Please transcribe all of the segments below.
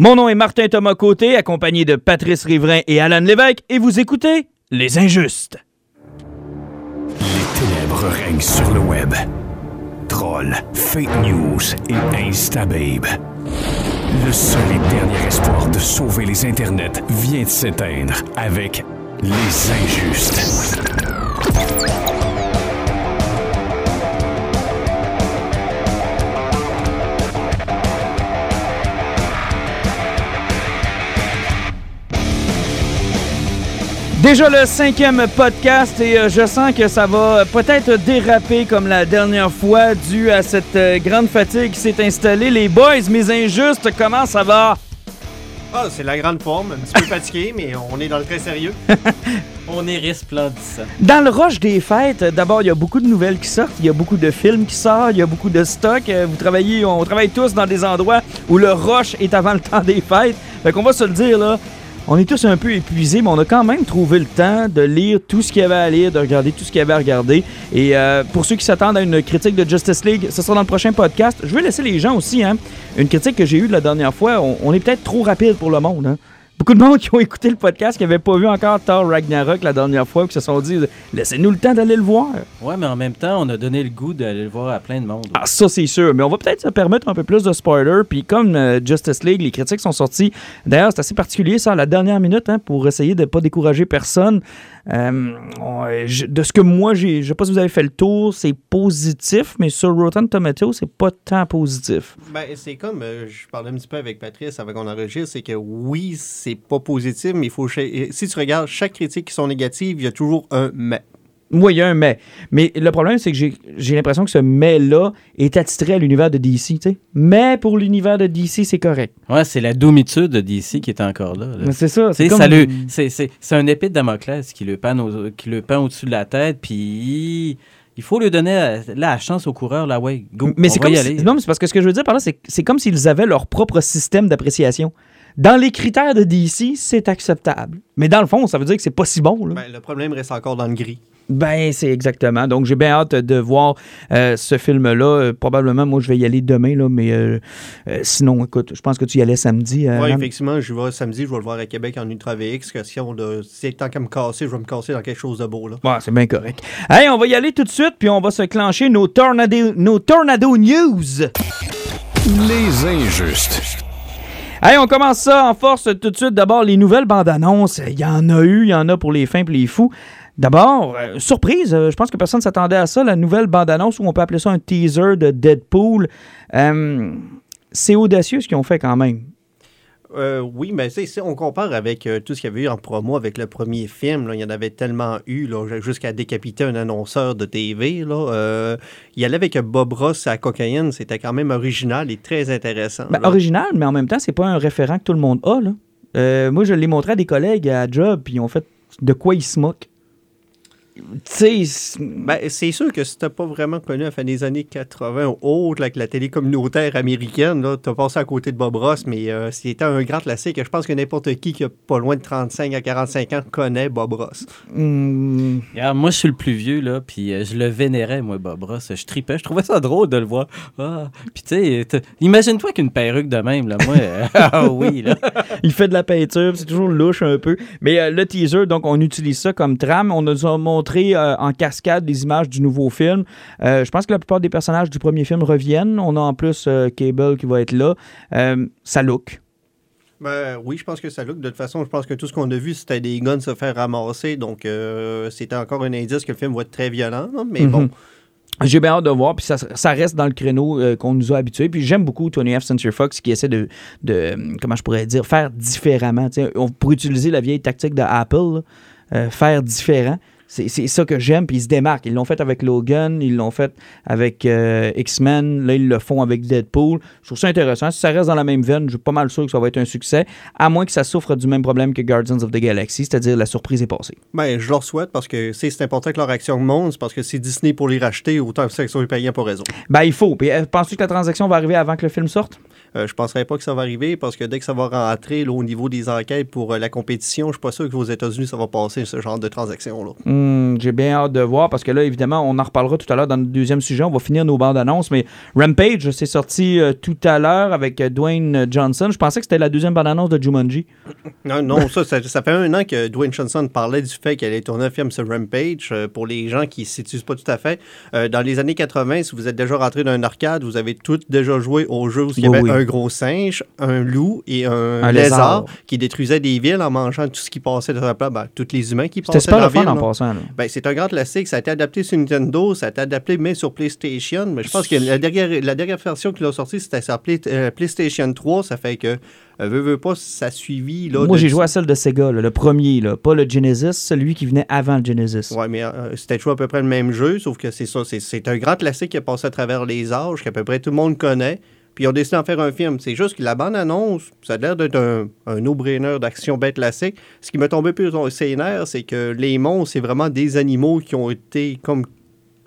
Mon nom est Martin Thomas Côté, accompagné de Patrice Riverain et Alan Lévesque, et vous écoutez Les Injustes. Les ténèbres règnent sur le web. Trolls, fake news et instababe. Le seul et dernier espoir de sauver les internets vient de s'éteindre avec Les Injustes. Déjà le cinquième podcast et euh, je sens que ça va peut-être déraper comme la dernière fois dû à cette euh, grande fatigue qui s'est installée. Les boys, mes injustes, comment ça va? Ah, c'est la grande forme, un petit peu fatigué, mais on est dans le très sérieux. On est resplendissant. Dans le rush des fêtes, d'abord, il y a beaucoup de nouvelles qui sortent, il y a beaucoup de films qui sortent, il y a beaucoup de stocks. Euh, Vous travaillez, on travaille tous dans des endroits où le rush est avant le temps des fêtes. Fait qu'on va se le dire, là. On est tous un peu épuisés, mais on a quand même trouvé le temps de lire tout ce qu'il y avait à lire, de regarder tout ce qu'il y avait à regarder. Et euh, pour ceux qui s'attendent à une critique de Justice League, ce sera dans le prochain podcast. Je vais laisser les gens aussi, hein. Une critique que j'ai eue la dernière fois, on, on est peut-être trop rapide pour le monde, hein. Beaucoup de monde qui ont écouté le podcast, qui n'avaient pas vu encore Thor Ragnarok la dernière fois, qui se sont dit laissez-nous le temps d'aller le voir. Ouais, mais en même temps, on a donné le goût d'aller le voir à plein de monde. Ah, ça, c'est sûr. Mais on va peut-être se permettre un peu plus de spoilers. Puis comme euh, Justice League, les critiques sont sorties. D'ailleurs, c'est assez particulier, ça, à la dernière minute, hein, pour essayer de ne pas décourager personne. Euh, de ce que moi, j'ai, je sais pas si vous avez fait le tour, c'est positif, mais sur Rotten Tomatoes, c'est pas tant positif. Ben, c'est comme, euh, je parlais un petit peu avec Patrice avant qu'on enregistre, c'est que oui, c'est pas positif, mais il faut. Si tu regardes chaque critique qui sont négatives, il y a toujours un mais. Moi, il y a un mais. Mais le problème, c'est que j'ai, j'ai l'impression que ce mais-là est attitré à l'univers de DC. tu sais. Mais pour l'univers de DC, c'est correct. Ouais, c'est la doumitude de DC qui est encore là. là. Mais c'est ça. C'est comme... ça le- c'est, c'est, c'est un épée de Damoclès qui le pend, au- au-dessus de la tête, puis il faut lui donner euh, la chance au coureur, là, ouais, go, Mais c'est comme y si- aller. non, mais c'est parce que ce que je veux dire par là, c'est comme s'ils avaient leur propre système d'appréciation. Dans les critères de DC, c'est acceptable. Mais dans le fond, ça veut dire que c'est pas si bon. Là. Ben, le problème reste encore dans le gris. Ben, c'est exactement. Donc, j'ai bien hâte de voir euh, ce film-là. Euh, probablement, moi, je vais y aller demain, là, mais euh, euh, sinon, écoute, je pense que tu y allais samedi. euh, Oui, effectivement, je vais samedi, je vais le voir à Québec en Ultra VX. Question de. Si tant qu'à me casser, je vais me casser dans quelque chose de beau. Là. Ouais, c'est bien correct. Hey, on va y aller tout de suite, puis on va se clencher nos Tornado, nos tornado News. Les Injustes. Hey, on commence ça en force tout de suite. D'abord, les nouvelles bandes annonces. Il y en a eu, il y en a pour les fins et les fous. D'abord, euh, surprise, euh, je pense que personne ne s'attendait à ça, la nouvelle bande-annonce, ou on peut appeler ça un teaser de Deadpool. Euh, c'est audacieux ce qu'ils ont fait quand même. Euh, oui, mais c'est- si on compare avec euh, tout ce qu'il y avait eu en promo avec le premier film, là, il y en avait tellement eu, là, jusqu'à décapiter un annonceur de TV. Là, euh, il y allait avec Bob Ross à la cocaïne, c'était quand même original et très intéressant. Ben, original, mais en même temps, c'est pas un référent que tout le monde a. Là. Moi, je l'ai montré à des collègues à Job, puis ils ont fait de quoi ils se moquent. Tu sais, c'est- Ben, c'est sûr que si t'as pas vraiment connu à la fin des années 80 ou autre, avec la télé communautaire américaine, là, t'as passé à côté de Bob Ross, mais euh, c'était un grand classique. Je pense que n'importe qui qui a pas loin de 35 à 45 ans connaît Bob Ross. Regarde, moi, je suis le plus vieux, là, puis euh, je le vénérais, moi, Bob Ross. Je tripais, je trouvais ça drôle de le voir. Ah. Puis, tu sais, imagine-toi qu'une perruque de même, là, moi, euh, ah oui, là. il fait de la peinture, c'est toujours louche un peu. Mais euh, le teaser, donc on utilise ça comme trame. On nous a montré euh, en cascade des images du nouveau film. Euh, je pense que la plupart des personnages du premier film reviennent. On a en plus euh, Cable qui va être là. Ça look. Ben, oui, je pense que ça look. De toute façon, je pense que tout ce qu'on a vu, c'était des guns se faire ramasser. Donc, c'était encore un indice que le film va être très violent. là, Mais bon, Mhm. J'ai bien hâte de voir, puis ça, ça reste dans le créneau euh, qu'on nous a habitués. Puis j'aime beaucoup Tony F. Century Fox qui essaie de, de, comment je pourrais dire, faire différemment. On pourrait utiliser la vieille tactique de Apple, là, euh, faire différent. C'est c'est ça que j'aime, puis ils se démarquent. Ils l'ont fait avec Logan, ils l'ont fait avec euh, X-Men, là ils le font avec Deadpool. Je trouve ça intéressant. Si ça reste dans la même veine, je suis pas mal sûr que ça va être un succès, à moins que ça souffre du même problème que Guardians of the Galaxy, c'est-à-dire la surprise est passée. ben, je leur souhaite parce que c'est important que leur action monte. Parce que c'est Disney pour les racheter, autant que ça qu'ils sont payants pour raison. Ben il faut. Puis, euh, penses-tu que la transaction va arriver avant que le film sorte? Euh, je ne penserais pas que ça va arriver parce que dès que ça va rentrer là, au niveau des enquêtes pour euh, la compétition, je suis pas sûr qu'aux États-Unis, ça va passer ce genre de transaction-là. Hmm, Hmm, J'ai bien hâte de voir parce que là, évidemment, on en reparlera tout à l'heure dans le deuxième sujet. On va finir nos bandes annonces. Mais Rampage, c'est sorti euh, tout à l'heure avec euh, Dwayne Johnson. Je pensais que c'était la deuxième bande annonce de Jumanji. Non, non, ça, ça, ça fait un an que Dwayne Johnson parlait du fait qu'elle allait tourner un film sur Rampage. Euh, pour les gens qui ne se situent pas tout à fait, euh, dans les années 80, si vous êtes déjà rentré dans un arcade, vous avez tous déjà joué au jeu où il y avait oui. un gros singe, un loup et un, Un lézard, lézard. qui détruisaient des villes en mangeant tout ce qui passait dans la place, ben, tous les humains qui C'était passaient le fun ville. en passant. Ben, c'est un grand classique. Ça a été adapté sur Nintendo, ça a été adapté mais sur PlayStation. Mais je pense que la dernière, la dernière version qu'ils ont sortie, c'était sur Play- euh, PlayStation 3. Ça fait que, euh, veux, veux pas, ça a suivi. Là, Moi, de- j'ai joué à celle de Sega, là, le premier, là, pas le Genesis, celui qui venait avant le Genesis. Ouais, mais euh, c'était toujours à peu près le même jeu, sauf que c'est ça. c'est- C'est un grand classique qui a passé à travers les âges, qu'à peu près tout le monde connaît. Puis ils ont décidé d'en faire un film. C'est juste que la bande-annonce, ça a l'air d'être un, un d'action bête classique. Ce qui m'a tombé plus dans ses nerfs, c'est que les monstres, c'est vraiment des animaux qui ont été comme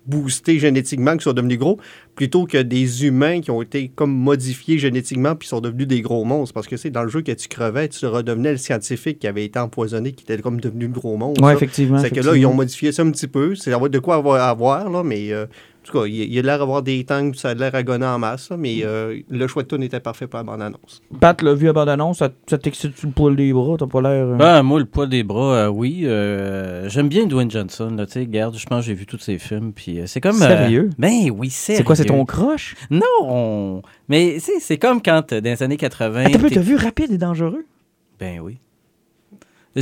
boostés génétiquement, qui sont devenus gros, plutôt que des humains qui ont été comme modifiés génétiquement puis sont devenus des gros monstres. Parce que c'est dans le jeu que tu crevais, tu redevenais le scientifique qui avait été empoisonné, qui était comme devenu le gros monstre. Ouais, là. effectivement. C'est que là, ils ont modifié ça un petit peu. C'est de quoi avoir là, mais euh, en tout cas, il, il a l'air d'avoir des tanks, ça a l'air à gonner en masse, là, mais euh, le choix de tune était parfait pour la bande-annonce. Pat l'a vu à bande-annonce, ça, ça t'excite le poil des bras, t'as pas l'air... euh, Ben, moi, le poids des bras, euh, oui. euh, J'aime bien Dwayne Johnson. Là, tu sais, regarde, je pense que j'ai vu tous ses films. Puis euh, c'est comme. euh, Sérieux? ben oui, sérieux. c'est quoi, c'est ton crush? Non! Mais c'est comme quand, euh, dans les années 80. Attends, un peu, t'es- t'as vu Rapide et Dangereux? Ben oui. Je-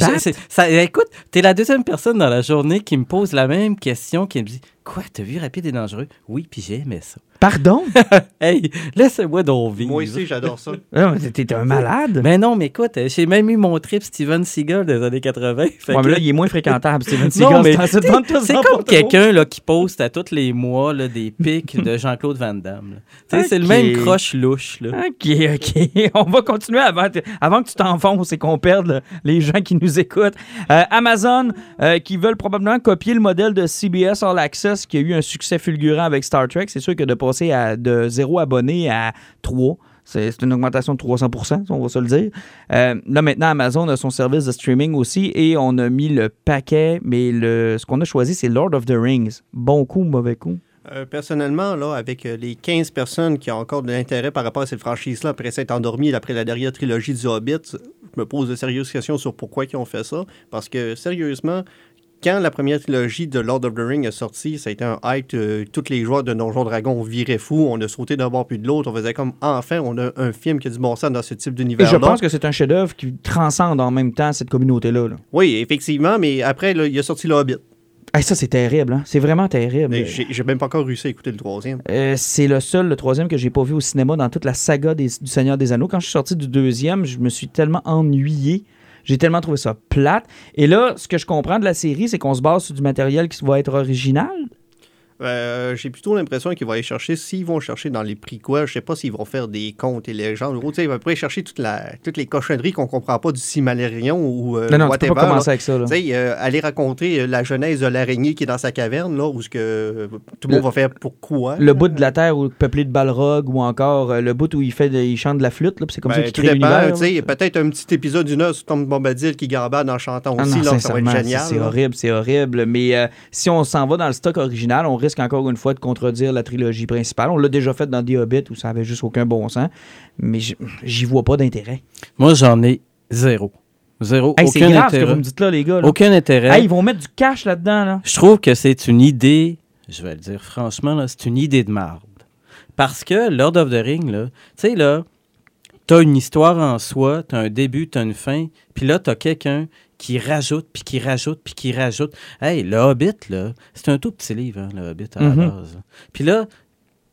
ça, écoute, t'es la deuxième personne dans la journée qui me pose la même question, qui me dit Quoi, t'as vu Rapide et Dangereux Oui, puis j'ai aimé ça. Pardon? Hey, laissez-moi donc vivre. Moi aussi, j'adore ça. Ah, mais t'es un malade. Mais non, mais écoute, j'ai même eu mon trip Steven Seagal des années 80. fait Ouais, que- mais là, il est moins fréquentable, Steven Non, Seagal. mais c'est comme pas quelqu'un là, qui poste à tous les mois là, des pics de Jean-Claude Van Damme. C'est le Ok. même croche louche. Là. OK, OK. On va continuer avant, avant que tu t'enfonces et qu'on perde le- les gens qui nous écoutent. Euh, Amazon, euh, qui veulent probablement copier le modèle de CBS All Access qui a eu un succès fulgurant avec Star Trek. C'est sûr que de de zéro abonné à 3, c'est une augmentation de 300 on va se le dire. Euh, là, maintenant, Amazon a son service de streaming aussi et on a mis le paquet, mais le, ce qu'on a choisi, c'est Lord of the Rings. Bon coup, mauvais coup? Euh, personnellement, là, avec euh, les 15 personnes qui ont encore de l'intérêt par rapport à cette franchise-là, après s'être endormies après la dernière trilogie du Hobbit, je me pose de sérieuses questions sur pourquoi ils ont fait ça. Parce que, sérieusement, quand la première trilogie de Lord of the Ring est sortie, ça a été un hype. euh, tous les joueurs de Donjons Dragons viraient fou. On a sauté d'un bord puis de l'autre. On faisait comme, enfin, on a un film qui a du bon sens dans ce type Et d'univers-là. je pense que c'est un chef-d'œuvre qui transcende en même temps cette communauté-là. là. Oui, effectivement, mais après, là, il a sorti le Hobbit. Hey, ça, c'est terrible. hein. C'est vraiment terrible. J'ai même pas encore réussi à écouter le troisième. Euh, c'est le seul, le troisième que j'ai pas vu au cinéma dans toute la saga des- du Seigneur des Anneaux. Quand je suis sorti du deuxième, je me suis tellement ennuyé. J'ai tellement trouvé ça plate. Et là, ce que je comprends de la série, c'est qu'on se base sur du matériel qui va être original. Euh, J'ai plutôt l'impression qu'ils vont aller chercher, s'ils vont chercher dans les prix quoi, je sais pas s'ils vont faire des contes et légendes. En gros, tu ils vont après chercher toute la, toutes les cochonneries qu'on comprend pas du Cimalérion ou euh, non, non, tu whatever. peux pas là. commencer avec ça. là. Tu euh, aller raconter euh, la genèse de l'araignée qui est dans sa caverne, là, où ce que tout le monde va faire pourquoi. Le bout de la Terre où, peuplé de balrogs ou encore euh, le bout où il, fait de- il chante de la flûte, là, c'est comme ça Ben, qu'il tout crée l'univers. tu peut-être un petit épisode d'une heure sur Tom Bombadil qui gambade en chantant Ah aussi, non, là, ça va être génial. C'est horrible, c'est horrible. Mais si on s'en va dans le stock original, on risque encore une fois de contredire la trilogie principale. On l'a déjà fait dans The Hobbit où ça avait juste aucun bon sens. Mais j'y vois pas d'intérêt. Moi, j'en ai zéro. Zéro. Hey, aucun grave ce que intérêt. vous me dites là, les gars. là. Aucun intérêt. Hey, ils vont mettre du cash là-dedans. Là. Je trouve que c'est une idée, je vais le dire franchement, c'est une idée de marde. Parce que Lord of the Ring, tu sais, là, t'as une histoire en soi, t'as un début, t'as une fin, puis là, t'as quelqu'un qui rajoute, puis qui rajoute, puis qui rajoute. Hey, le Hobbit, là, c'est un tout petit livre, hein, le Hobbit, à la Mhm. base. Puis là,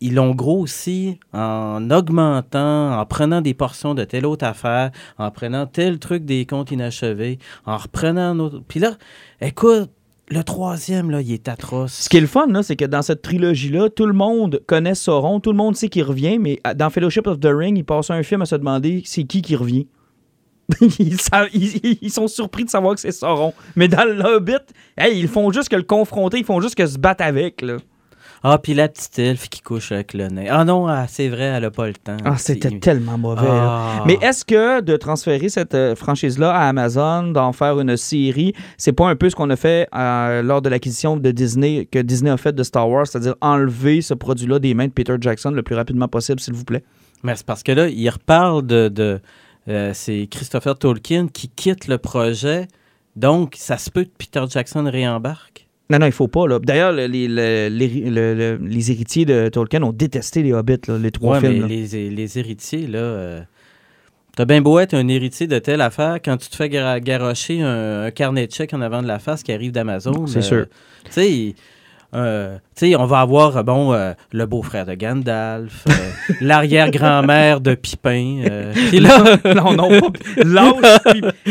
ils l'ont grossi en augmentant, en prenant des portions de telle autre affaire, en prenant tel truc des comptes inachevés, en reprenant un autre. Puis là, écoute, le troisième, là, il est atroce. Ce qui est le fun, là, c'est que dans cette trilogie-là, tout le monde connaît Sauron, tout le monde sait qu'il revient, mais dans Fellowship of the Ring, ils passent un film à se demander c'est qui qui revient. ils, ils- ils sont surpris de savoir que c'est Sauron. Mais dans le Hobbit, hey, ils font juste que le confronter, ils font juste que se battre avec. Là. Ah, puis la petite elfe qui couche avec le nez. Ah non, ah, c'est vrai, elle a pas le temps. Ah, c'était tellement mauvais. Ah. Mais est-ce que de transférer cette euh, franchise-là à Amazon, d'en faire une série, c'est pas un peu ce qu'on a fait euh, lors de l'acquisition de Disney, que Disney a fait de Star Wars, c'est-à-dire enlever ce produit-là des mains de Peter Jackson le plus rapidement possible, s'il vous plaît? Mais c'est parce que là, il reparle de. de euh, c'est Christopher Tolkien qui quitte le projet. Donc, ça se peut que Peter Jackson réembarque? Non, non, il faut pas. là. D'ailleurs, le- les, le- les, le- le- les héritiers de Tolkien ont détesté les Hobbits, là, les trois Ouais, films. mais là. les, héritiers, là. euh, T'as bien beau être un héritier de telle affaire, quand tu te fais gar- garrocher un, un carnet de chèques en avant de la face qui arrive d'Amazon. C'est euh, sûr. Tu sais, euh, tu sais, on va avoir, euh, bon, euh, le beau-frère de Gandalf, euh, l'arrière-grand-mère de Pipin. euh, Puis là, non, non, pas. Lâche.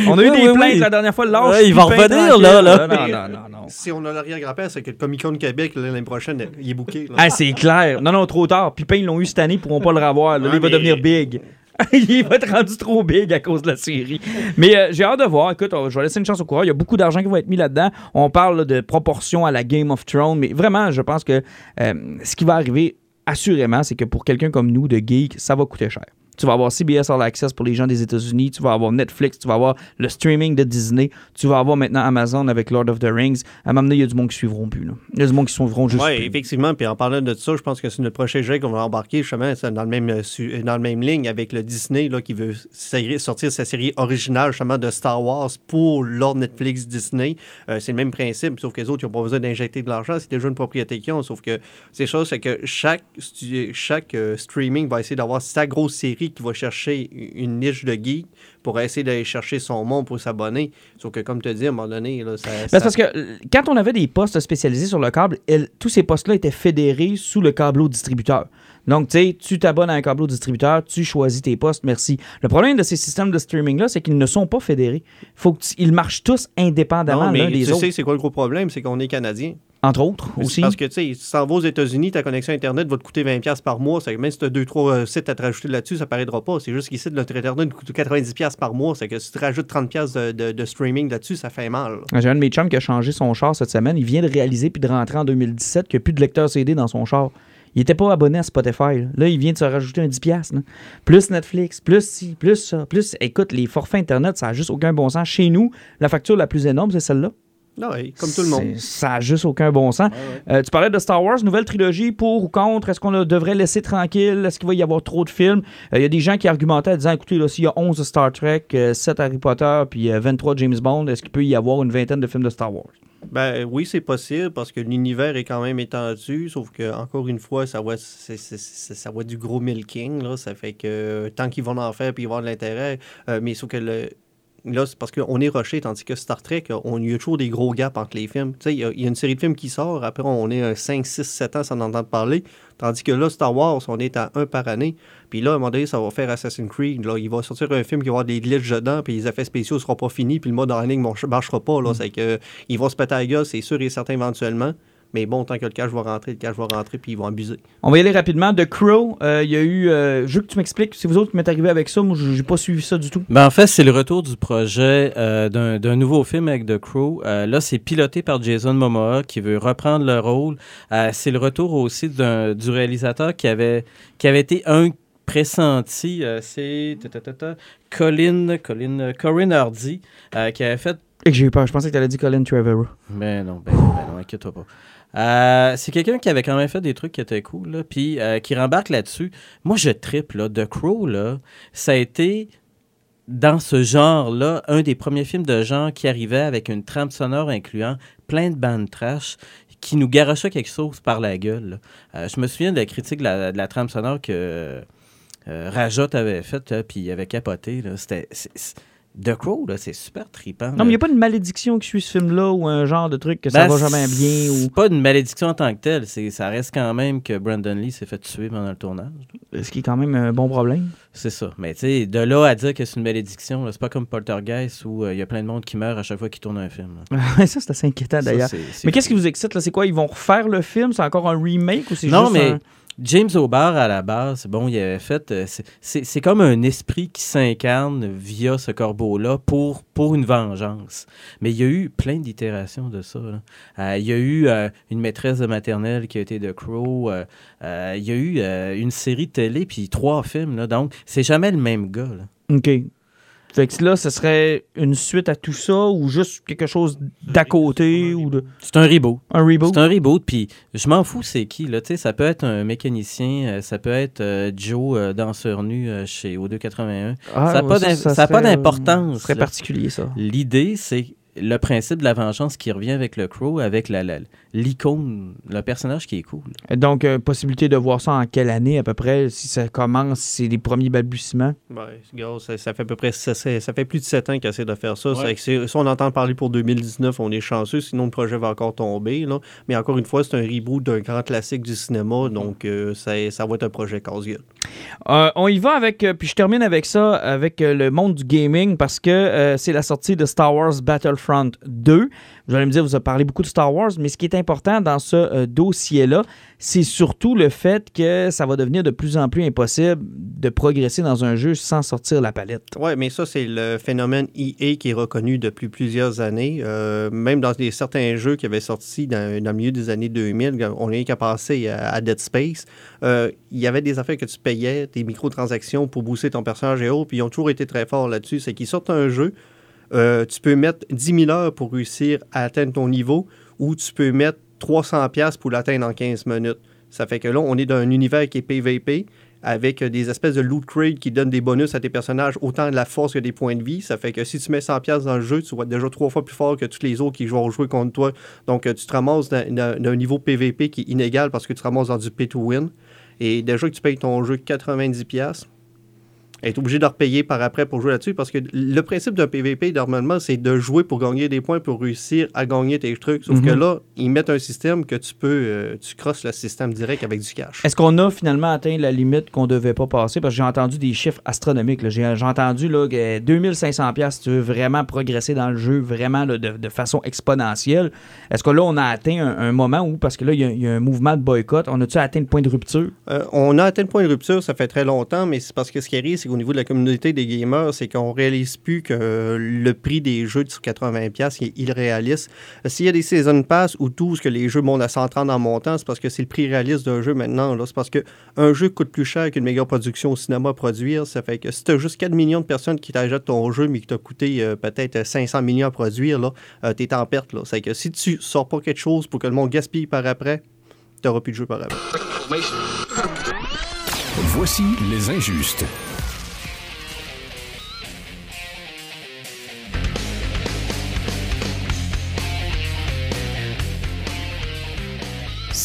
On a eu Oui, des oui, plaintes oui. la dernière fois. Lâche. Ouais, il va revenir, là, là. Non, non, non, non. Si on a l'arrière-grand-père, c'est que le Comic Con Québec, l'année prochaine, il est là. Ah, c'est clair. Non, non, trop tard. Pipin, ils l'ont eu cette année, ils pourront pas le revoir. Là, Ouais, il va devenir big. il va être rendu trop big à cause de la série. Mais euh, j'ai hâte de voir. Écoute, je vais laisser une chance au coureur. Il y a beaucoup d'argent qui va être mis là-dedans. On parle de proportion à la Game of Thrones. Mais vraiment, je pense que euh, ce qui va arriver, assurément, c'est que pour quelqu'un comme nous, de geek, ça va coûter cher. Tu vas avoir CBS All Access pour les gens des États-Unis, tu vas avoir Netflix, tu vas avoir le streaming de Disney, tu vas avoir maintenant Amazon avec Lord of the Rings. À un moment donné, il y a du monde qui suivront plus. là. Il y a du monde qui suivront juste Oui, effectivement. Puis en parlant de ça, je pense que c'est notre prochain jeu qu'on va embarquer justement c'est dans le même euh, su- dans le même ligne avec le Disney là, qui veut sortir sa série originale justement de Star Wars pour leur Netflix Disney. Euh, c'est le même principe, sauf que les autres, ils n'ont pas besoin d'injecter de l'argent. C'est déjà une propriété qu'ils ont. Sauf que c'est chose, c'est que chaque, chaque euh, streaming va essayer d'avoir sa grosse série qui va chercher une niche de geek pour essayer d'aller chercher son monde pour s'abonner. Sauf que comme tu dis, à un moment donné, là, ça, Ben, ça- parce que euh, quand on avait des postes spécialisés sur le câble, elle- tous ces postes-là étaient fédérés sous le câbleau distributeur. Donc, tu sais, tu t'abonnes à un câbleau distributeur, tu choisis tes postes, merci. Le problème de ces systèmes de streaming-là, c'est qu'ils ne sont pas fédérés. Faut que tu- ils marchent tous indépendamment l'un des tu autres, sais, c'est quoi le gros problème? C'est qu'on est Canadien. Entre autres aussi. Parce que, tu sais, si tu s'en vas aux États-Unis, ta connexion Internet va te coûter 20$ par mois. C'est que même si tu as deux, trois euh, sites à te rajouter là-dessus, ça paraîtra pas. C'est juste qu'ici, notre Internet coûte 90$ par mois. C'est que si tu rajoutes 30$ de, de- de streaming là-dessus, ça fait mal. J'ai un de mes chums qui a changé son char cette semaine. Il vient de réaliser puis de rentrer en 2017 qu'il n'y a plus de lecteur CD dans son char. Il n'était pas abonné à Spotify. Là, Là, il vient de se rajouter un 10$. là. Plus Netflix, plus ci, plus ça, plus. Écoute, les forfaits Internet, ça n'a juste aucun bon sens. Chez nous, la facture la plus énorme, c'est celle-là. Non, ouais, comme tout le monde. Ça n'a juste aucun bon sens. Euh, tu parlais de Star Wars, nouvelle trilogie, pour ou contre? Est-ce qu'on le devrait laisser tranquille? Est-ce qu'il va y avoir trop de films? Euh, Il y a des gens qui argumentaient en disant, écoutez, là, s'il y a 11 Star Trek, euh, 7 Harry Potter, puis euh, 23 James Bond, est-ce qu'il peut y avoir une vingtaine de films de Star Wars? Ben oui, c'est possible parce que l'univers est quand même étendu, sauf que encore une fois, ça va, ça du gros milking. Là, ça fait que euh, tant qu'ils vont en faire puis ils vont avoir de l'intérêt, euh, mais sauf que le, là, c'est parce qu'on est rushé, tandis que Star Trek, on il y a toujours des gros gaps entre les films. Tu sais, il y, a- il y a une série de films qui sort, après on est un 5, 6, 7 ans sans en entendre parler, tandis que là, Star Wars, on est à un par année. Puis là, à un moment donné, ça va faire Assassin's Creed. Là, il va sortir un film qui va avoir des glitches dedans, puis les effets spéciaux ne seront pas finis, puis le mode en ligne ne marchera pas. Là, C'est que ils vont se péter à la gueule, c'est sûr et certain éventuellement. Mais bon, tant que le cash va rentrer, le cash va rentrer, puis ils vont abuser. On va y aller rapidement. The Crow, euh, il y a eu. euh, je veux que tu m'expliques. C'est vous autres qui m'êtes arrivé avec ça. Moi, j'ai pas suivi ça du tout. Ben, en fait, c'est le retour du projet euh, d'un nouveau film avec The Crow. Euh, là, c'est piloté par Jason Momoa qui veut reprendre le rôle. Euh, c'est le retour aussi du réalisateur qui avait, qui avait été un pressenti. euh, c'est Colin, Colin, Corinne Hardy euh, qui avait fait Et que j'ai eu peur. Je pensais que tu allais dire Colin Trevorrow. ben non, ben, non, ben non, inquiète-toi pas. Euh, c'est quelqu'un qui avait quand même fait des trucs qui étaient cool, là, puis euh, qui rembarque là-dessus. Moi, je tripe, là. The Crow, là, ça a été, dans ce genre-là, un des premiers films de genre qui arrivait avec une trame sonore incluant plein de bandes trash qui nous garochait quelque chose par la gueule. Euh, je me souviens de la critique de la, trame sonore que Rajat avait faite, puis il avait capoté. C'était... The Crow, là, c'est super trippant. Non, mais il n'y a pas une malédiction qui suit ce film-là ou un genre de truc que ça Ben, va jamais bien ou. C'est pas une malédiction en tant que telle. C'est, ça reste quand même que Brandon Lee s'est fait tuer pendant le tournage. Ce qui est quand même un bon problème. C'est ça. Mais tu sais, de là à dire que c'est une malédiction, là, c'est pas comme Poltergeist où euh, il y a plein de monde qui meurt à chaque fois qu'il tourne un film. ça, c'est assez inquiétant Ça, d'ailleurs. c'est- c'est Mais qu'est-ce qui vous excite là? C'est quoi? Ils vont refaire le film? C'est encore un remake ou c'est Non, juste mais un- James O'Barr, à la base, bon, il avait fait. euh, c'est- comme un esprit qui s'incarne via ce corbeau-là pour, pour une vengeance. Mais il y a eu plein d'itérations de ça. Euh, il y a eu euh, une maîtresse de maternelle qui a été The Crow. il y a eu une série de télé, puis trois films. Donc, c'est jamais le même gars. là. OK. Fait que là, ce serait une suite à tout ça ou juste quelque chose d'à côté ou de... C'est un reboot. un reboot? C'est un reboot, puis je m'en fous c'est qui, là, tu sais, ça peut être un mécanicien, euh, ça peut être euh, Joe, euh, danseur nu euh, chez O281. Ah, ça n'a ouais, pas euh, d'importance, là. particulier, ça. L'idée, c'est le principe de la vengeance qui revient avec le Crow, avec la- la- l'icône, le personnage qui est cool. Donc, euh, possibilité de voir ça en quelle année à peu près, si ça commence, si c'est les premiers balbutiements? Ouais, gars, ça, ça fait à peu près ça, ça- ça fait plus de 7 ans qu'ils essaient de faire ça. Ouais. Si on entend parler pour 2019, on est chanceux, sinon le projet va encore tomber. Là. Mais encore une fois, c'est un reboot d'un grand classique du cinéma, donc euh, ça, ça va être un projet casse-gueule. Euh, on y va avec, euh, puis je termine avec ça, avec euh, le monde du gaming, parce que c'est la sortie de Star Wars Battlefront 2. Vous allez me dire, vous avez parlé beaucoup de Star Wars, mais ce qui est important dans ce euh, dossier-là, c'est surtout le fait que ça va devenir de plus en plus impossible de progresser dans un jeu sans sortir la palette. Oui, mais ça, c'est le phénomène EA qui est reconnu depuis plusieurs années. Euh, même dans certains jeux qui avaient sorti dans, le milieu des années 2000, quand on est qu'à passer à, à Dead Space, euh, il y avait des affaires que tu payais, des microtransactions pour booster ton personnage et autres, puis ils ont toujours été très forts là-dessus. C'est qu'ils sortent un jeu, euh, tu peux mettre 10 000 heures pour réussir à atteindre ton niveau, ou tu peux mettre 300 pièces pour l'atteindre en 15 minutes. Ça fait que là, on est dans un univers qui est PVP, avec euh, des espèces de loot crate qui donnent des bonus à tes personnages, autant de la force que des points de vie. Ça fait que si tu mets 100 pièces dans le jeu, tu vas être déjà trois fois plus fort que tous les autres qui vont jouer contre toi. Donc, euh, tu te ramasses dans, dans- dans un niveau PVP qui est inégal parce que tu te ramasses dans du pay to win. Et déjà que tu payes ton jeu 90 pièces, être obligé de repayer par après pour jouer là-dessus parce que le principe d'un PVP, normalement, c'est de jouer pour gagner des points pour réussir à gagner tes trucs. Sauf que Mhm. là, ils mettent un système que tu peux, euh, tu crosses le système direct avec du cash. Est-ce qu'on a finalement atteint la limite qu'on devait pas passer? Parce que j'ai entendu des chiffres astronomiques. J'ai entendu là, que 2500 pièces si tu veux vraiment progresser dans le jeu, vraiment là, de, de façon exponentielle. Est-ce que là, on a atteint un, un moment où, parce que là, il y, a- il y a un mouvement de boycott, on a-tu atteint le point de rupture? Euh, on a atteint le point de rupture, ça fait très longtemps, mais c'est parce que ce qui arrive, c'est qu'au niveau de la communauté des gamers, c'est qu'on réalise plus que euh, le prix des jeux de 80$ est irréaliste. S'il y a des Season Pass ou tout, ce que les jeux montent à 130 en montant, c'est parce que c'est le prix réaliste d'un jeu maintenant. là. C'est parce qu'un jeu coûte plus cher qu'une meilleure production au cinéma à produire. Ça fait que si tu as juste 4 millions de personnes qui t'achètent ton jeu, mais qui t'a coûté euh, peut-être 500 millions à produire, là, euh, t'es en perte. Là. C'est que si tu sors pas quelque chose pour que le monde gaspille par après, t'auras plus de jeu par après. Voici les injustes.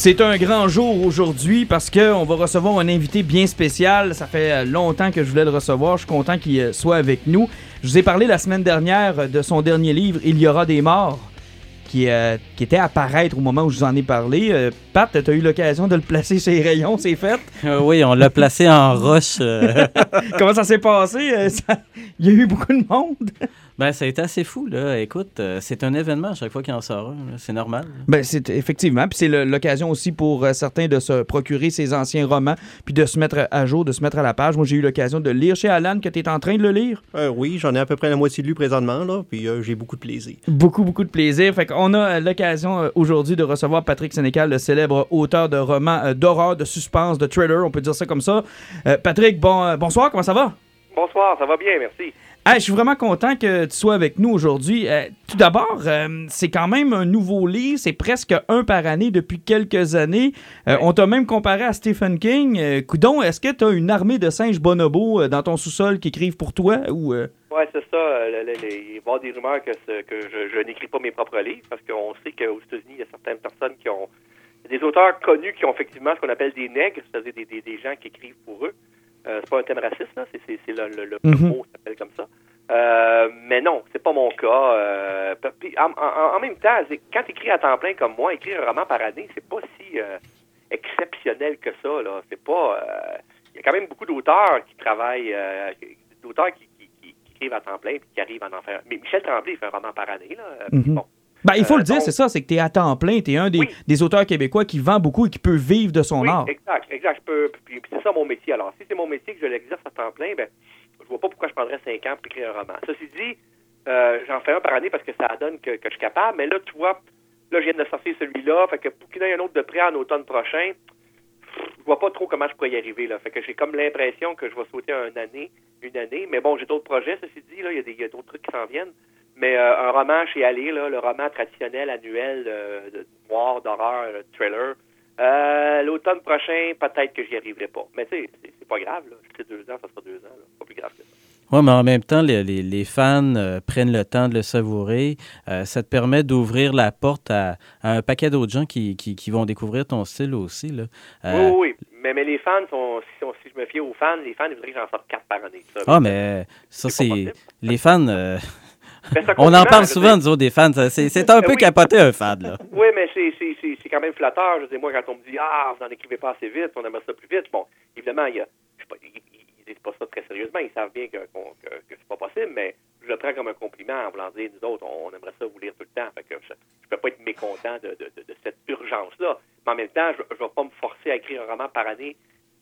C'est un grand jour aujourd'hui parce qu'on va recevoir un invité bien spécial. Ça fait euh, longtemps que je voulais le recevoir. Je suis content qu'il euh, soit avec nous. Je vous ai parlé la semaine dernière euh, de son dernier livre, Il y aura des morts, qui, euh, qui était à paraître au moment où je vous en ai parlé. Euh, Pat, tu as eu l'occasion de le placer sur les rayons, c'est fait? Euh, oui, on l'a placé en roche. Comment ça s'est passé? Ça- Il y a eu beaucoup de monde? Ben, ça a été assez fou, là. Écoute, euh, c'est un événement à chaque fois qu'il en sort un. C'est normal. là. Ben, c'est effectivement. Puis c'est l'occasion aussi pour euh, certains de se procurer ces anciens romans, puis de se mettre à jour, de se mettre à la page. Moi, j'ai eu l'occasion de lire chez Alan, que tu es en train de le lire. Euh, oui, j'en ai à peu près la moitié lu présentement, là, puis euh, j'ai beaucoup de plaisir. Beaucoup, beaucoup de plaisir. Fait qu'on a l'occasion euh, aujourd'hui de recevoir Patrick Sénécal, le célèbre auteur de romans euh, d'horreur, de suspense, de thriller, on peut dire ça comme ça. Euh, Patrick, bon, euh, bonsoir, comment ça va? Bonsoir, ça va bien, merci. Hey, je suis vraiment content que tu sois avec nous aujourd'hui. Euh, tout d'abord, euh, c'est quand même un nouveau livre, c'est presque un par année depuis quelques années. Euh, On t'a même comparé à Stephen King. Coudon, est-ce que tu as une armée de singes bonobos dans ton sous-sol qui écrivent pour toi ou Ouais, c'est ça. le- le- le- il va y avoir des rumeurs que, je, je n'écris pas mes propres livres parce qu'on sait qu'aux États-Unis, il y a certaines personnes qui ont. des auteurs connus qui ont effectivement ce qu'on appelle des nègres, c'est-à-dire des, des, des gens qui écrivent pour eux. Euh, c'est pas un thème raciste, là, c'est, le, le, le Mhm. mot s'appelle comme ça. Euh, mais non, c'est pas mon cas. Euh, puis en, en- en même temps, quand tu écris à temps plein comme moi, écrire un roman par année, c'est pas si euh, exceptionnel que ça. Là. C'est pas. Il y a quand même beaucoup d'auteurs qui travaillent, euh, d'auteurs qui, qui, qui- qui écrivent à temps plein puis qui arrivent à en faire. Mais Michel Tremblay fait un roman par année. Là. Bon, Ben, il faut le dire, donc- c'est ça, c'est que tu es à temps plein, tu es un des, Oui. des auteurs québécois qui vend beaucoup et qui peut vivre de son oui, art. exact, exact. Je peux, puis, puis c'est ça mon métier. Alors, si c'est mon métier que je l'exerce à temps plein, ben, vois pas pourquoi je prendrais cinq ans pour écrire un roman. Ceci dit, euh, j'en fais un par année parce que ça donne que, je suis capable. Mais là, tu vois, là, je viens de sortir celui-là. Fait que pour qu'il y en ait un autre de près en automne prochain, je vois pas trop comment je pourrais y arriver. Là. Fait que j'ai comme l'impression que je vais sauter une année, une année. Mais bon, j'ai d'autres projets, ceci dit. Là, il y a d'autres trucs qui s'en viennent. Mais euh, un roman chez Allé, là, le roman traditionnel annuel euh, de noir, d'horreur, thriller. Euh, L'automne prochain, peut-être que j'y arriverai pas. Mais tu sais, pas grave. Là. C'est deux ans, ça sera deux ans. Là. Pas plus grave que ça. Oui, mais en même temps, les, les- les fans euh, prennent le temps de le savourer. Euh, ça te permet d'ouvrir la porte à, à un paquet d'autres gens qui, qui- qui vont découvrir ton style aussi. Là. Euh, Oui, oui, oui. Mais, mais les fans sont, si, on- si je me fie aux fans, les fans, ils voudraient que j'en sorte quatre par année. Ça, Ah, mais ça, C'est. Les fans. on en parle souvent, nous autres, des fans. C'est un Ben peu oui. capoté, un fan. Là. Oui, mais c'est- quand même flatteur. Je dire, moi, quand on me dit Ah, vous n'en écrivez pas assez vite, on aimerait ça plus vite, bon, évidemment, il y a, ils, ils- disent pas ça très sérieusement. Ils savent bien que, qu'on- que, c'est pas possible, mais je le prends comme un compliment en voulant dire Nous autres, on, aimerait ça vous lire tout le temps. Fait que je ne peux pas être mécontent de cette urgence-là. Mais en même temps, je ne vais pas me forcer à écrire un roman par année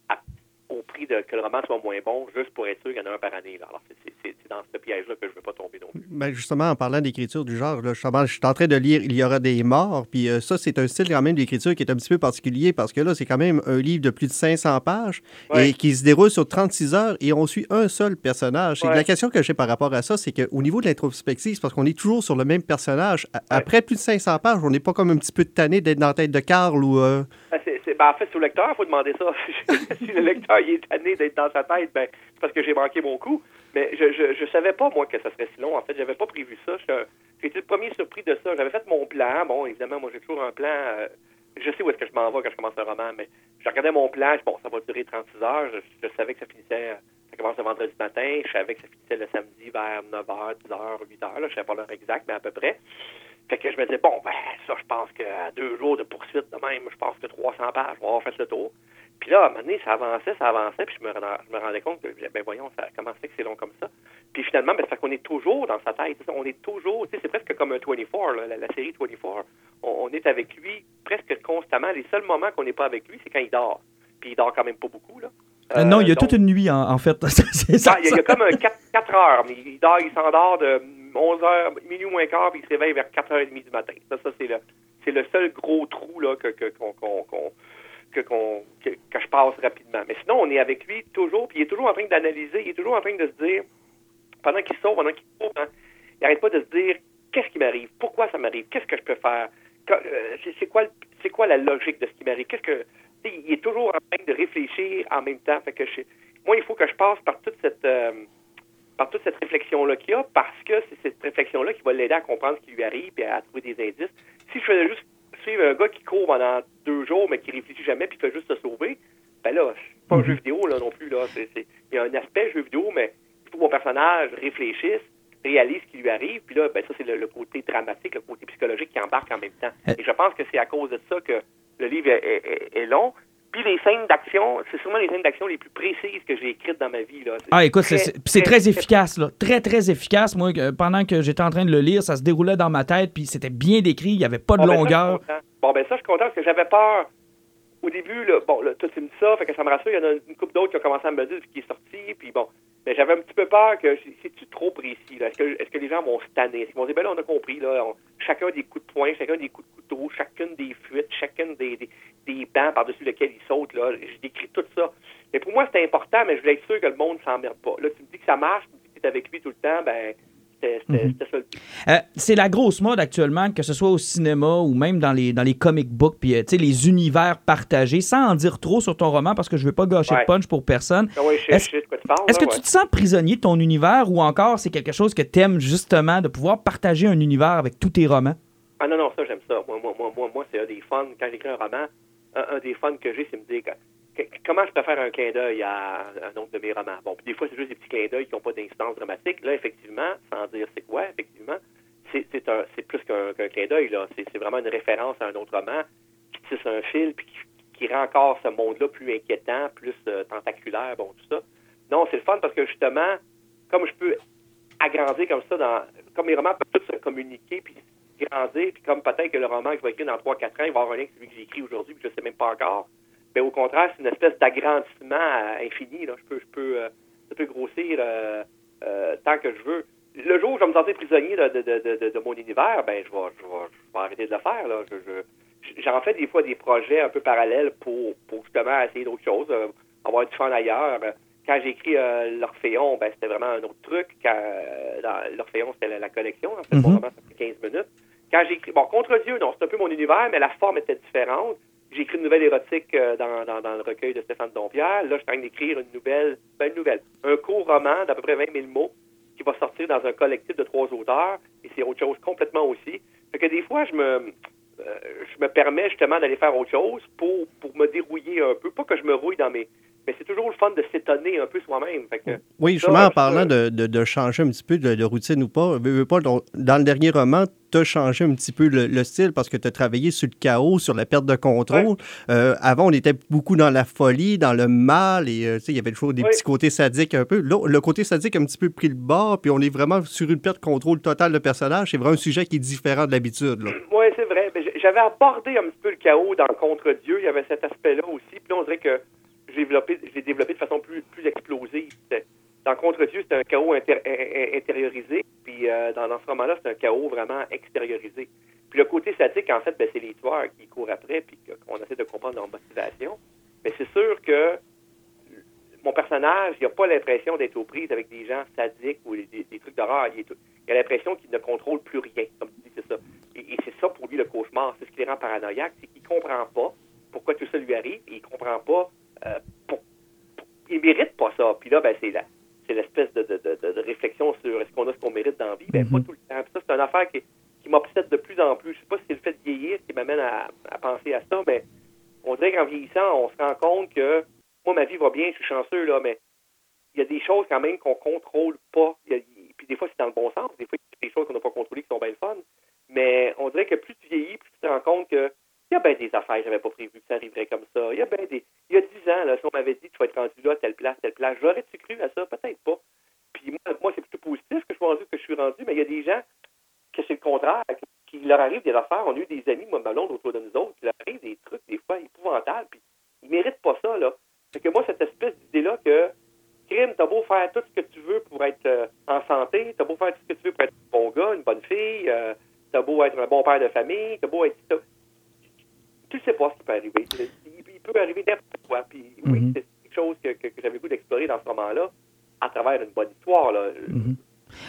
à- au prix de que le roman soit moins bon, juste pour être sûr qu'il y en a un par année. là. Alors, c'est- dans ce piège-là que je ne veux pas tomber non plus. Ben justement, en parlant d'écriture du genre, là, justement, je suis en train de lire Il y aura des morts, puis euh, ça, c'est un style quand même d'écriture qui est un petit peu particulier parce que là, c'est quand même un livre de plus de 500 pages Ouais. et qui se déroule sur 36 heures et on suit un seul personnage. Ouais. La question que j'ai par rapport à ça, c'est qu'au niveau de l'introspective, c'est parce qu'on est toujours sur le même personnage. A- Après plus de 500 pages, on n'est pas comme un petit peu tanné d'être dans la tête de Carl ou... euh, Ben, ben, en fait, c'est au lecteur, il faut demander ça. si le lecteur il est tanné d'être dans sa tête, ben, c'est parce que j'ai manqué mon coup. Mais je, je, je savais pas, moi, que ça serait si long. En fait, j'avais pas prévu ça. J'ai été le premier surpris de ça. J'avais fait mon plan. Bon, évidemment, moi, j'ai toujours un plan. euh, je sais où est-ce que je m'en vais quand je commence un roman, mais je regardais mon plan. je- Bon, ça va durer 36 heures. Je, je savais que ça finissait. Ça commence le vendredi matin. Je savais que ça finissait le samedi vers 9h, 10h, 8h. Là, je savais pas l'heure exacte, mais à peu près. Fait que je me disais, bon, ben, ça, je pense qu'à deux jours de poursuite de même, je pense que 300 pages, on va avoir fait le tour. Puis là, à un moment donné, ça avançait, ça avançait, puis je me, renda- je me rendais compte que, ben voyons, ça, comment c'est que c'est long comme ça? Puis finalement, ben, c'est parce qu'on est toujours dans sa tête. On est toujours, tu sais, c'est presque comme un 24, là, la, série 24. On, on est avec lui presque constamment. Les seuls moments qu'on n'est pas avec lui, c'est quand il dort. Puis il dort quand même pas beaucoup, là. Euh, non, il y a donc- toute une nuit, en, en fait. Ça, il, y a, il y a comme un 4, heures, mais il, dort, il s'endort de 11h, minuit moins quart, puis il se réveille vers 4h30 du matin. Ça, ça c'est le, c'est le seul gros trou là, que, qu'on, que, qu'on- que, que je passe rapidement. Mais sinon, on est avec lui toujours, puis il est toujours en train d'analyser, il est toujours en train de se dire, pendant qu'il sauve, pendant qu'il sauve, hein, il n'arrête pas de se dire, qu'est-ce qui m'arrive? Pourquoi ça m'arrive? Qu'est-ce que je peux faire? Euh, c'est, quoi, c'est quoi la logique de ce qui m'arrive? Qu'est-ce que... Il est toujours en train de réfléchir en même temps. Fait que je- moi, il faut que je passe par toute cette... euh, par toute cette réflexion-là qu'il y a, parce que c'est cette réflexion-là qui va l'aider à comprendre ce qui lui arrive et à trouver des indices. Si je faisais juste suivre un gars qui court pendant deux jours, mais qui réfléchit jamais puis qui fait juste se sauver, ben là, c'est pas un jeu vidéo là non plus. là. C'est- c'est- Il y a un aspect jeu vidéo, mais il faut que mon personnage réfléchisse, réalise ce qui lui arrive, puis là, ben ça, c'est le, le côté dramatique, le côté psychologique qui embarque en même temps. Et je pense que c'est à cause de ça que le livre est, est- est- est long. Puis les scènes d'action, c'est sûrement les scènes d'action les plus précises que j'ai écrites dans ma vie. Là. Ah, écoute, c'est- très, très efficace, là. Très, très efficace. Moi, que- pendant que j'étais en train de le lire, ça se déroulait dans ma tête, puis c'était bien décrit, il n'y avait pas de Bon, ben, ça, longueur. Bon, ben ça, je suis content parce que j'avais peur. Au début, là, bon, là, toi, tu me dis ça, fait que ça me rassure. Il y en a une couple d'autres qui ont commencé à me dire ce qui est sorti. Puis bon, ben, j'avais un petit peu peur que c'est-tu trop précis? Est-ce que, est-ce que les gens vont se tanner? Vont dire, ben là, on a compris, là, on- chacun des coups de poing, chacun des coups de couteau, chacune des fuites, chacune des, des, des bancs par-dessus lesquels ils sautent, là. Je décris tout ça. Mais pour moi, c'était important, mais je voulais être sûr que le monde s'emmerde pas. Là, tu me dis que ça marche, tu me dis que tu es avec lui tout le temps, ben, c'était Mhm. ça. Euh, c'est la grosse mode actuellement, que ce soit au cinéma ou même dans les, dans les comic books, puis euh, tu les univers partagés, sans en dire trop sur ton roman, parce que je veux pas gâcher Ouais. de punch pour personne. Ah ouais, Est-ce- tu que ouais. tu te sens prisonnier de ton univers ou encore c'est quelque chose que t'aimes justement de pouvoir partager un univers avec tous tes romans? Ah non, non, ça, j'aime ça. Moi, moi, moi, moi, moi c'est un des fun. Quand j'écris un roman, un, un des fun que j'ai, c'est me dire que- comment je peux faire un clin d'œil à un autre de mes romans? Bon, puis des fois, c'est juste des petits clins d'œil qui n'ont pas d'instance dramatique. Là, effectivement, sans dire c'est quoi, effectivement, c'est, plus qu'un, clin d'œil. C'est, vraiment une référence à un autre roman qui tisse un fil puis qui, rend encore ce monde-là plus inquiétant, plus euh, tentaculaire, bon, tout ça. Non, c'est le fun parce que justement, comme je peux agrandir comme ça, dans, comme mes romans peuvent tous se communiquer puis grandir, puis comme peut-être que le roman que je vais écrire dans 3-4 ans, il va avoir un lien avec celui que j'ai écrit aujourd'hui, puis je ne sais même pas encore. Mais au contraire, c'est une espèce d'agrandissement euh, infini. Là. Je peux, je peux, euh, je peux grossir euh, tant que je veux. Le jour où je vais me sentir prisonnier de, de, de, de, de mon univers, ben je vais, je, vais, je vais arrêter de le faire. Là. J'en fais des fois des projets un peu parallèles pour, pour justement essayer d'autres choses, avoir du fun ailleurs. Quand j'ai écrit l'Orphéon, ben, c'était vraiment un autre truc. Quand, l'Orphéon, c'était la, la collection. En fait, mon roman, ça fait 15 minutes. Quand j'ai écrit, bon, Contre Dieu, non, c'est un peu mon univers, mais la forme était différente. J'ai écrit une nouvelle érotique euh, dans, dans, le recueil de Stéphane Dompierre. Là, je suis en train d'écrire une nouvelle, ben, une nouvelle, un court roman d'à peu près 20 000 mots qui va sortir dans un collectif de trois auteurs. Et c'est autre chose complètement aussi. Fait que des fois, je me, euh, je me permets justement d'aller faire autre chose pour, pour me dérouiller un peu. Pas que je me rouille dans mes... Mais c'est toujours le fun de s'étonner un peu soi-même. Oui, justement, en parlant de, de- de changer un petit peu de, de routine ou pas, veux, veux pas, dans, le dernier roman, tu as changé un petit peu le, le style parce que tu as travaillé sur le chaos, sur la perte de contrôle. Euh, avant, on était beaucoup dans la folie, dans le mal, et euh, tu sais, il y avait toujours des petits côtés sadiques un peu. Là, le côté sadique a un petit peu pris le bord, puis on est vraiment sur une perte de contrôle totale de personnage. C'est vraiment un sujet qui est différent de l'habitude. Oui, c'est vrai. J'avais abordé un petit peu le chaos dans Contre-Dieu. Il y avait cet aspect-là aussi. Puis là, on dirait que développé, développé de façon plus, plus explosive. Dans Contre-Dieu, c'était un chaos intériorisé. Puis euh, dans, dans ce roman-là, c'est un chaos vraiment extériorisé. Puis le côté statique, en fait, ben, c'est les tueurs qui courent après puis qu'on essaie de comprendre leur motivation. Mais c'est sûr que mon personnage, il n'a pas l'impression d'être aux prises avec des gens sadiques ou des, trucs d'horreur. Il, a l'impression qu'il ne contrôle plus rien. Comme tu dis, c'est ça. Et, c'est ça pour lui le cauchemar. C'est ce qui les rend paranoïaques, c'est qu'il comprend pas pourquoi tout ça lui arrive et il comprend pas. Euh, pour- pour- il mérite pas ça. Puis là, ben, c'est la, c'est l'espèce de, de, de, de réflexion sur est-ce qu'on a ce qu'on mérite dans la vie? Ben, pas tout le temps. Puis ça, c'est une affaire qui, qui m'obsède de plus en plus. Je sais pas si c'est le fait de vieillir qui m'amène à, à penser à ça, mais on dirait qu'en vieillissant, on se rend compte que moi, ma vie va bien, je suis chanceux, là, mais il y a des choses quand même qu'on contrôle pas. Il y a- puis des fois, c'est dans le bon sens. Des fois, il y a des choses qu'on n'a pas contrôlées qui sont bien le fun. Mais on dirait que plus tu vieillis, plus tu te rends compte que il y a bien des affaires j'avais pas prévu que ça arriverait comme ça. Il y a bien des. Il y a dix ans, là, si on m'avait dit tu vas être rendu là, telle place, telle place, j'aurais-tu cru à ça? Peut-être pas. Puis moi, moi c'est plutôt positif que je suis rendu que je suis rendu, mais il y a des gens que c'est le contraire, qui leur arrive des affaires. On a eu des amis, moi, ma blonde, autour de nous autres, qui leur arrive des trucs, des fois, épouvantables, puis ils méritent pas ça, là. Fait que moi, cette espèce d'idée-là que, crime, t'as beau faire tout ce que tu veux pour être euh, en santé, t'as beau faire tout ce que tu veux pour être un bon gars, une bonne fille, euh, t'as beau être un bon père de famille, t'as beau être... Tu sais pas ce qui peut arriver. Il, il peut arriver n'importe quoi. Puis oui, Mhm. c'est quelque chose que, que, que j'avais goût d'explorer dans ce moment-là, à travers une bonne histoire, là.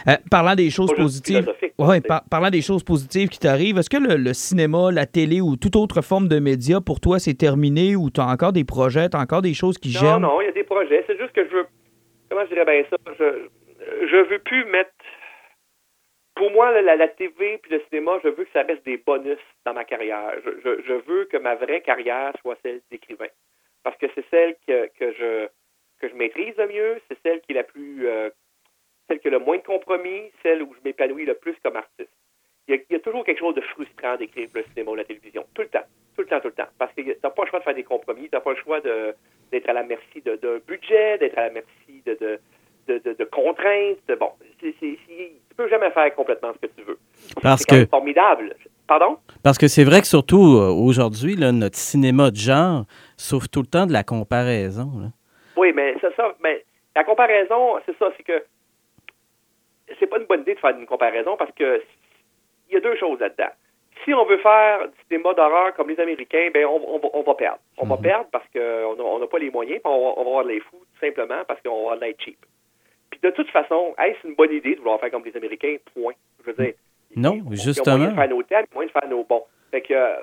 Euh, parlant des choses positives, ouais, par- parlant des choses positives qui t'arrivent, est-ce que le, le cinéma, la télé ou toute autre forme de média pour toi c'est terminé ou tu as encore des projets, tu as encore des choses qui Non, gênent? non, il y a des projets. C'est juste que je veux. Comment je dirais bien ça? Je, je veux plus mettre. Pour moi, la, la TV puis le cinéma, je veux que ça reste des bonus dans ma carrière. Je, veux que ma vraie carrière soit celle d'écrivain. Parce que c'est celle que, que je que je maîtrise le mieux, c'est celle qui est la plus euh, celle qui a le moins de compromis, celle où je m'épanouis le plus comme artiste. Il y, a, toujours quelque chose de frustrant d'écrire le cinéma ou la télévision. Tout le temps. Tout le temps, tout le temps. Parce que t'as pas le choix de faire des compromis, t'as pas le choix d'être à la merci d'un budget, d'être à la merci de, de, de- de contraintes. Bon, c'est, c'est, c'est- tu peux jamais faire complètement ce que tu veux. Parce que, formidable. Pardon? parce que c'est vrai que surtout euh, aujourd'hui, notre cinéma de genre souffre tout le temps de la comparaison. là. Oui, mais c'est ça. Mais la comparaison, c'est ça, c'est que c'est pas une bonne idée de faire une comparaison parce que il y a deux choses là-dedans. Si on veut faire du cinéma d'horreur comme les Américains, ben on, on va, on va perdre. On va perdre parce qu'on n'a on pas les moyens, on va, on va avoir de les fous, tout simplement parce qu'on va avoir de cheap. Puis de toute façon, est-ce une bonne idée de vouloir faire comme les Américains? Point. Je veux dire. Non, ils- ils ont justement. moyen de faire nos thèmes, moyen de faire nos bons. Fait que, euh,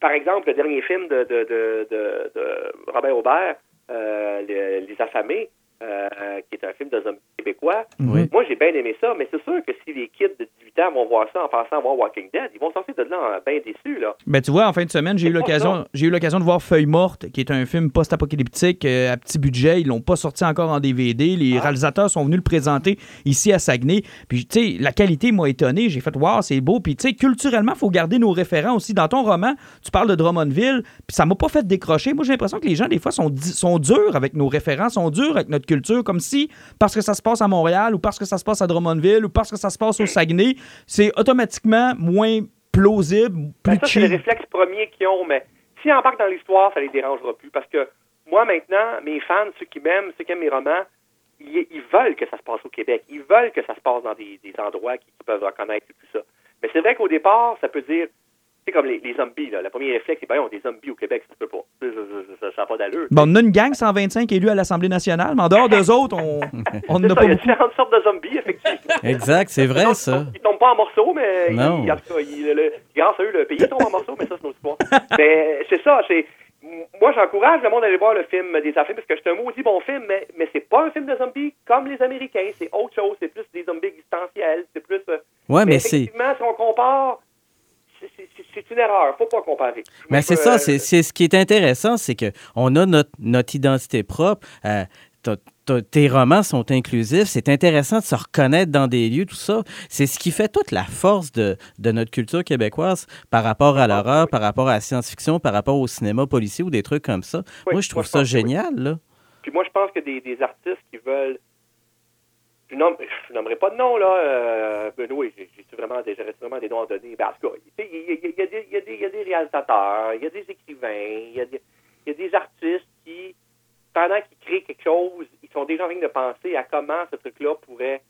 par exemple, le dernier film de, de, de, de, de Robert Aubert, euh, Les, Les Affamés, euh, qui est un film de zombies québécois, Oui. moi, j'ai bien aimé ça, mais c'est sûr que si les kids de 18 ans vont voir ça en pensant à voir Walking Dead, ils vont sortir de là bien déçus, là. Ben, tu vois, en fin de semaine, j'ai eu l'occasion, j'ai eu l'occasion de voir Feuille morte, qui est un film post-apocalyptique euh, à petit budget. Ils l'ont pas sorti encore en DVD. Les Ah. réalisateurs sont venus le présenter ici à Saguenay. Puis, tu sais, la qualité m'a étonné. J'ai fait, wow, c'est beau. Puis, tu sais, culturellement, faut garder nos référents aussi. Dans ton roman, tu parles de Drummondville, puis ça m'a pas fait décrocher. Moi, j'ai l'impression que les gens, des fois, sont, sont durs avec nos référents, sont durs avec notre culture, comme si, parce que ça se passe à Montréal ou parce que ça se passe à Drummondville ou parce que ça se passe au Saguenay, c'est automatiquement moins plausible, plus Ben, ça, c'est le réflexe premier qu'ils ont, mais s'ils embarquent dans l'histoire, ça les dérangera plus. Parce que moi, maintenant, mes fans, ceux qui m'aiment, ceux qui aiment mes romans, ils, ils veulent que ça se passe au Québec. Ils veulent que ça se passe dans des, des endroits qu'ils peuvent reconnaître et tout ça. Mais c'est vrai qu'au départ, ça peut dire, c'est comme les, les zombies, là. Le premier réflexe, c'est, ben, on des zombies au Québec, ça se peut pas. Ça n'a pas d'allure. Bon, on a une gang 125 élus à l'Assemblée nationale, mais en dehors d'eux autres, on on n'a pas il y a différentes sortes de zombies, effectivement. Exact, c'est vrai, ça. Ils tombent pas en morceaux, mais ils- Non. ils- en tout cas, ils- le- grâce à eux, le pays tombe en morceaux, mais ça, c'est une autre histoire. mais c'est ça, c'est. Moi, j'encourage le monde à aller voir le film des affaires parce que c'est un maudit bon film, mais, mais c'est pas un film de zombies comme les Américains. C'est autre chose. C'est plus des zombies existentiels. C'est plus. euh, Ouais, mais c'est. effectivement, si on compare, c'est- une erreur. Faut pas comparer. Mais c'est ça, c'est c'est ce qui est intéressant, c'est que on a notre, notre identité propre. euh, tes romans sont inclusifs. C'est intéressant de se reconnaître dans des lieux, tout ça. C'est ce qui fait toute la force de, de notre culture québécoise par rapport à l'horreur, par rapport à la science-fiction, par rapport au cinéma policier ou des trucs comme ça. Oui, moi, je trouve moi, je ça oui. génial, là. Puis moi, je pense que des, des artistes qui veulent. Je nomme, je nommerai pas de nom, là. Euh, Benoît, vraiment des, j'aurais vraiment des noms à donner. Ben, en tout cas, il y, a- des- il y a des- il y a des réalisateurs, il y a des écrivains, il y a des, il y a des artistes qui, pendant qu'ils créent quelque chose, ils sont déjà en train de penser à comment ce truc-là pourrait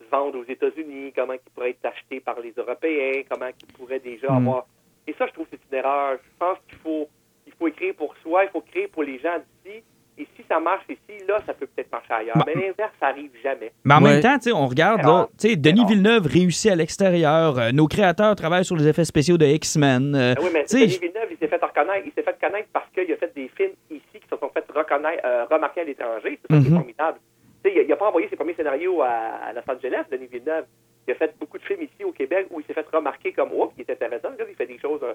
se vendre aux États-Unis, comment il pourrait être acheté par les Européens, comment il pourrait déjà Mm. avoir. Et ça, je trouve que c'est une erreur. Je pense qu'il faut, il faut écrire pour soi, il faut créer pour les gens d'ici. Et si ça marche ici, là, ça peut peut-être marcher ailleurs. Bah- Mais l'inverse, ça arrive jamais. Mais en Ouais. même temps, tu sais, on regarde, là, tu sais, Denis Villeneuve réussit à l'extérieur. euh, nos créateurs travaillent sur les effets spéciaux de X-Men. euh, Ah oui, mais Denis Villeneuve, il s'est fait reconnaître. Il s'est fait connaître parce qu'il a fait des films ici qui se sont fait reconnaître, euh, remarquer à l'étranger. C'est ça qui est Mhm. formidable. Tu sais, il n'a pas envoyé ses premiers scénarios à, à Los Angeles, Denis Villeneuve. Il a fait beaucoup de films ici au Québec où il s'est fait remarquer comme oh, qui est intéressant. Là, il fait des choses, euh,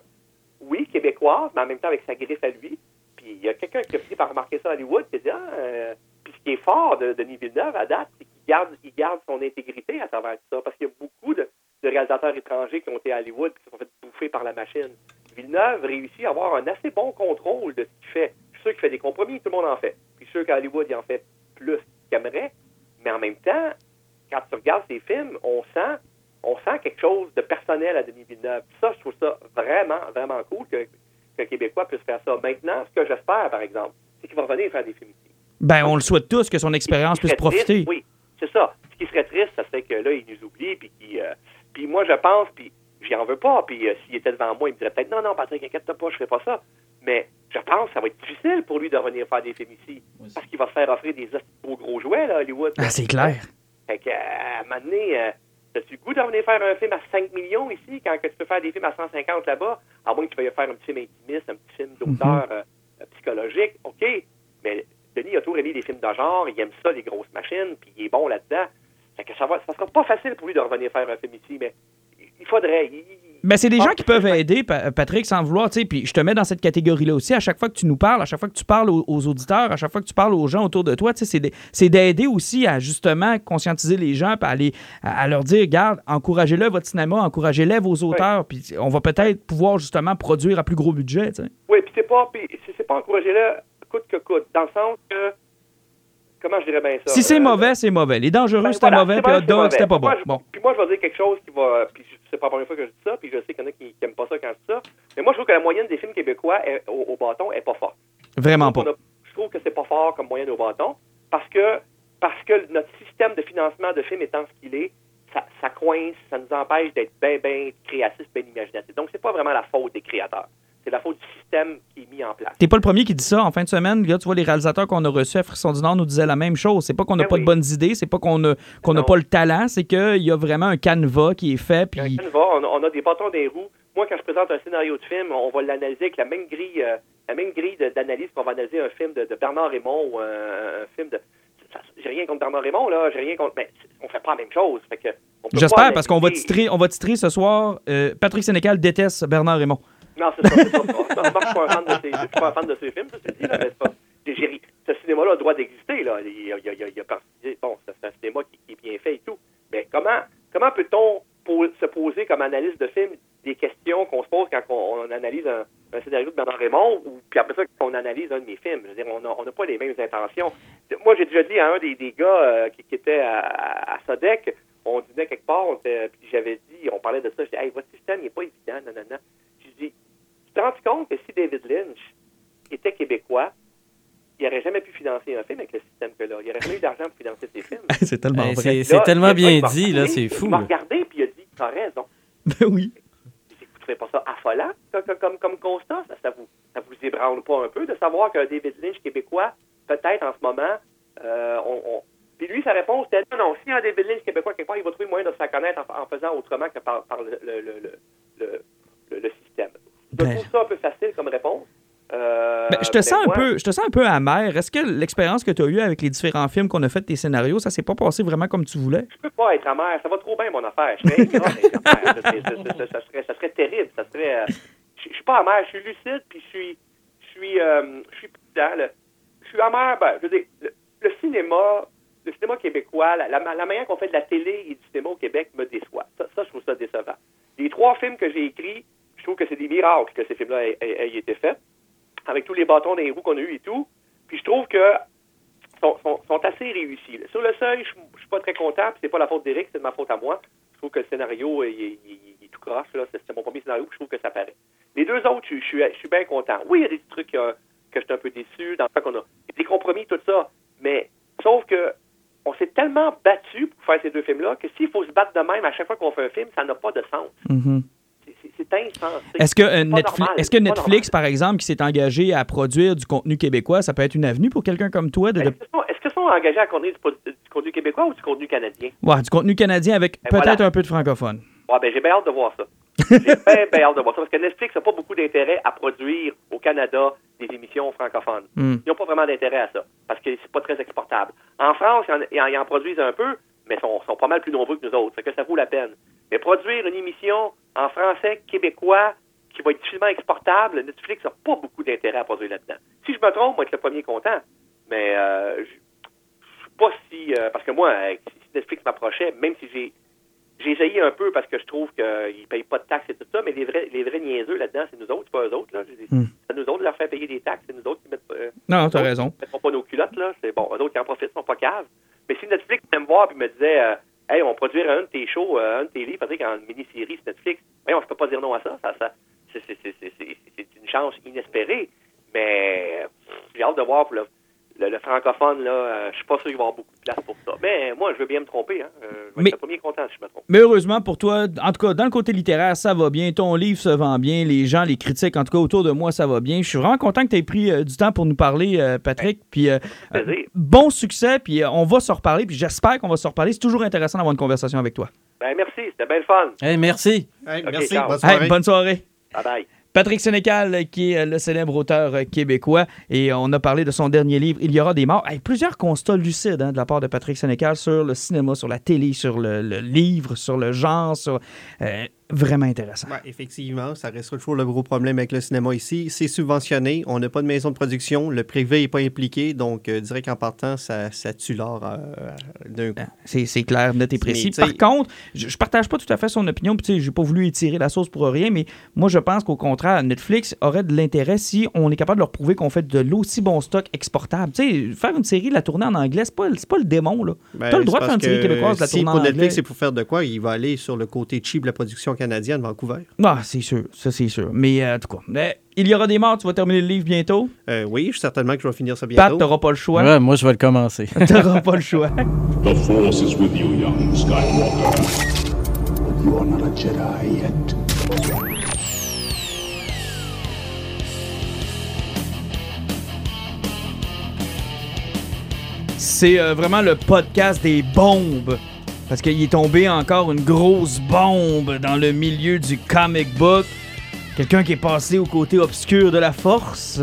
oui, québécoises, mais en même temps avec sa griffe à lui. Il y a quelqu'un qui a fini par remarquer ça à Hollywood, qui a dit ah, euh, puis ce qui est fort de Denis Villeneuve à date, c'est qu'il garde, il garde son intégrité à travers tout ça, parce qu'il y a beaucoup de, réalisateurs étrangers qui ont été à Hollywood qui se sont fait bouffer par la machine. Villeneuve réussit à avoir un assez bon contrôle de ce qu'il fait. Je suis sûr qu'il fait des compromis, tout le monde en fait. Puis je suis sûr qu'à Hollywood, il en fait plus qu'il aimerait. Mais en même temps, quand tu regardes ses films, on sent, on sent quelque chose de personnel à Denis Villeneuve. Ça, je trouve ça vraiment, vraiment cool que- qu'un Québécois puisse faire ça. Maintenant, ce que j'espère, par exemple, c'est qu'il va revenir faire des films ici. ben, on le souhaite tous que son expérience puisse triste, profiter. oui, c'est ça. Ce qui serait triste, ça serait que là, il nous oublie, puis qu'il, euh, puis moi, je pense, puis j'y en veux pas, puis euh, s'il était devant moi, il me dirait peut-être non, non, Patrick, inquiète-toi pas, je ferai pas ça. Mais je pense que ça va être difficile pour lui de revenir faire des films ici, parce qu'il va se faire offrir des beaux gros jouets, là, à Hollywood. Ah, c'est clair. Fait que, euh, à un moment donné, euh, as-tu le goût de revenir faire un film à 5 millions ici, quand que tu peux faire des films à 150 là-bas, à moins que tu veuilles faire un petit film intimiste, un petit film d'auteur euh, euh, psychologique, OK, mais Denis a toujours aimé les films de genre, il aime ça, les grosses machines, puis il est bon là-dedans. Fait que ça va, ça sera pas facile pour lui de revenir faire un film ici, mais il faudrait. Ben, c'est des gens qui peuvent aider, Pa- Patrick, sans vouloir, puis je te mets dans cette catégorie-là aussi. À chaque fois que tu nous parles, à chaque fois que tu parles aux, aux auditeurs, à chaque fois que tu parles aux gens autour de toi, c'est d'aider aussi à justement conscientiser les gens, puis à, les- à- à leur dire, regarde, encouragez-le votre cinéma, encouragez-le vos auteurs, puis on va peut-être pouvoir justement produire à plus gros budget, tu sais. Oui, puis c'est pas, c'est- pas encouragé là, coûte que coûte, dans le sens que. Comment je dirais bien ça? Si c'est Euh, mauvais, c'est mauvais. Les dangereux, Ben, c'était voilà, mauvais, puis hot dog, c'était pas bon. Moi, je- Bon. Puis moi, je vais dire quelque chose qui va. Puis c'est pas la première fois que je dis ça, puis je sais qu'il y en a qui n'aiment pas ça quand je dis ça. Mais moi, je trouve que la moyenne des films québécois est- au, au bâton est pas forte. Vraiment pas. a- Je trouve que c'est pas fort comme moyenne au bâton parce que, parce que notre système de financement de films étant ce qu'il est, ça, ça coince, ça nous empêche d'être bien, bien créatifs, bien imaginatifs. Donc, c'est pas vraiment la faute des créateurs. C'est la faute du système qui est mis en place. T'es pas le premier qui dit ça en fin de semaine. Là, tu vois, les réalisateurs qu'on a reçus à Frisson du Nord nous disaient la même chose. C'est pas qu'on n'a Ben pas oui. de bonnes idées, c'est pas qu'on n'a pas le talent, c'est qu'il y a vraiment un canevas qui est fait. Puis Un canevas, on, a- on a des bâtons des roues. Moi, quand je présente un scénario de film, on va l'analyser avec la même grille, euh, la même grille d'analyse qu'on va analyser un film de, de Bernard Raymond ou un, un film de. J'ai rien contre Bernard Raymond, là. J'ai rien contre. Mais on fait pas la même chose. J'espère parce qu'on va titrer, on va titrer ce soir. euh, Patrick Sénécal déteste Bernard Raymond. Non, c'est ça, c'est je suis pas un fan de ces, je suis pas un fan de ces films, c'est pas. j'ai- Ce cinéma-là a le droit d'exister, là. Il a, il il bon, c'est un cinéma qui, est bien fait et tout. Mais comment, comment peut-on se poser comme analyste de film des questions qu'on se pose quand on, analyse un, scénario de Bernard Raymond ou puis après ça qu'on analyse un de mes films? Je veux dire, on n'a pas les mêmes intentions. Moi, j'ai déjà dit à un des, gars euh, qui, était à, à, à Sodec, on dînait quelque part, on était- puis j'avais dit, on parlait de ça, je dis, hey, votre système, il n'est pas évident, non, non, non. Je dis, tu te rends compte que si David Lynch était québécois, il n'aurait jamais pu financer un film avec le système que là. Il n'aurait jamais eu d'argent pour financer ses films. c'est tellement Hey, vrai. c'est Là, c'est tellement le gars, bien il m'a dit, là, regardé, c'est fou. Il m'a regardé, puis il a dit, t'as raison. Ben oui. Vous trouvez pas ça affolant comme, comme- comme, constat? Ça, ça vous, ça vous ébranle pas un peu de savoir qu'un David Lynch québécois, peut-être en ce moment, euh, on, on- Puis lui, sa réponse était non, non, si un David Lynch québécois quelque part, il va trouver moyen de se faire connaître en, en faisant autrement que par, par le, le, le, le, le- le système. Je Ben- trouve ça un peu facile. Euh, Ben, je te mais sens un peu, je te sens un peu amer. Est-ce que l'expérience que tu as eue avec les différents films qu'on a fait, tes scénarios, ça s'est pas passé vraiment comme tu voulais? Je peux pas être amer. Ça va trop bien, mon affaire. Je serais. Ça, serait, ça serait terrible. Ça serait, euh, je, je suis pas amer. Je suis lucide, puis je suis, je suis, euh, je suis prudent. là. Je suis amer. Ben, je veux dire, le, le cinéma, le cinéma québécois, la, la- la manière qu'on fait de la télé et du cinéma au Québec me déçoit. Ça, ça, je trouve ça décevant. Les trois films que j'ai écrits, je trouve que c'est des miracles que ces films-là aient été faits, avec tous les bâtons les roues qu'on a eu et tout. Puis je trouve que sont, assez réussis. Sur le seuil, je je suis pas très content, puis c'est pas la faute d'Éric, c'est de ma faute à moi. Je trouve que le scénario il, est- il est- tout croche. C'est mon premier scénario, je trouve que ça paraît. Les deux autres, je, suis, bien content. Oui, il y a des trucs euh, que je suis un peu déçu, dans le qu'on a des compromis, tout ça. Mais sauf que on s'est tellement battu pour faire ces deux films-là que s'il faut se battre de même à chaque fois qu'on fait un film, ça n'a pas de sens. Mhm. C'est- Est-ce que, euh, Netflix, que par exemple, qui s'est engagé à produire du contenu québécois, ça peut être une avenue pour quelqu'un comme toi de, de- Est-ce qu'ils sont, engagés à conduire du, contenu québécois ou du contenu canadien? Ouais, du contenu canadien avec Ben peut-être voilà. un peu de francophone? Ouais, ben, j'ai bien hâte de voir ça. J'ai bien, bien hâte de voir ça parce que Netflix n'a pas beaucoup d'intérêt à produire au Canada des émissions francophones. Hmm. Ils n'ont pas vraiment d'intérêt à ça parce que c'est pas très exportable. En France, ils en, ils produisent un peu, mais ils sont, sont pas mal plus nombreux que nous autres. Fait que ça vaut la peine. Mais produire une émission en français québécois qui va être difficilement exportable, Netflix n'a pas beaucoup d'intérêt à produire là-dedans. Si je me trompe, moi, être le premier content. Mais euh, je je suis pas si... euh, parce que moi, si Netflix m'approchait, même si j'ai j'ai essayé un peu parce que je trouve qu'ils ne payent pas de taxes et tout ça, mais les vrais, les vrais niaiseux là-dedans, c'est nous autres, c'est pas eux autres. Là. Je dis, Hmm. C'est nous autres de leur faire payer des taxes, c'est nous autres qui mettent, euh, Non, t'as raison. autres qui mettront pas nos culottes. Là. C'est bon, eux autres qui en profitent, sont pas caves. Mais si Netflix venait me voir et me disait euh, Hey, on produire un de tes shows, euh, un de tes livres, peut-être qu'en mini-série sur Netflix, voyons, je peux pas dire non à ça. ça, ça c'est, une chance inespérée. Mais j'ai hâte de voir pour le, le francophone, là, euh, je suis pas sûr qu'il va y avoir beaucoup de place pour ça. Mais moi, je veux bien me tromper. Hein. Euh, je vais Mais- être le premier content si je me trompe. Mais heureusement pour toi, en tout cas, dans le côté littéraire, ça va bien. Ton livre se vend bien. Les gens, les critiques, en tout cas, autour de moi, ça va bien. Je suis vraiment content que tu aies pris euh, du temps pour nous parler, euh, Patrick. Puis, euh, plaisir. euh, bon succès. Puis, euh, on va se reparler. Puis, j'espère qu'on va se reparler. C'est toujours intéressant d'avoir une conversation avec toi. Ben, merci, c'était bien le fun. Hey, merci. Hey, merci, bonne Hey, soirée. bonne soirée. Bye bye. Patrick Sénécal, euh, qui est euh, le célèbre auteur euh, québécois, et on a parlé de son dernier livre, Il y aura des morts. Plusieurs constats lucides hein, de la part de Patrick Sénécal sur le cinéma, sur la télé, sur le, livre, sur le genre, sur... vraiment intéressant. Ouais, effectivement, ça reste toujours le gros problème avec le cinéma ici. C'est subventionné, on n'a pas de maison de production, le privé n'est pas impliqué, donc euh, direct en partant, ça, ça tue l'art euh, d'un coup. C'est c'est clair, net et précis. Par contre, je, je partage pas tout à fait son opinion. Puis, tu sais, j'ai pas voulu étirer la sauce pour rien, mais moi, je pense qu'au contraire, Netflix aurait de l'intérêt si on est capable de leur prouver qu'on fait de l'aussi bon stock exportable. Tu sais, faire une série, la tourner en anglais, c'est pas, c'est pas le démon, là. Ben, T'as le droit de faire une série québécoise, de la si tourner en pour anglais. Netflix, c'est pour faire de quoi, il va aller sur le côté cheap de la production canadienne, Vancouver. Ah, c'est sûr, ça c'est sûr. Mais euh, en tout cas, mais il y aura des morts, tu vas terminer le livre bientôt? Euh, oui, je- certainement que je vais finir ça Pat, bientôt. t'auras pas le choix. Ouais, moi, je vais le commencer. T'auras pas le choix. The Force is with you, young Skywalker. But you are not a Jedi yet. C'est euh, vraiment le podcast des bombes. Parce qu'il est tombé encore une grosse bombe dans le milieu du comic book. Quelqu'un qui est passé au côté obscur de la force.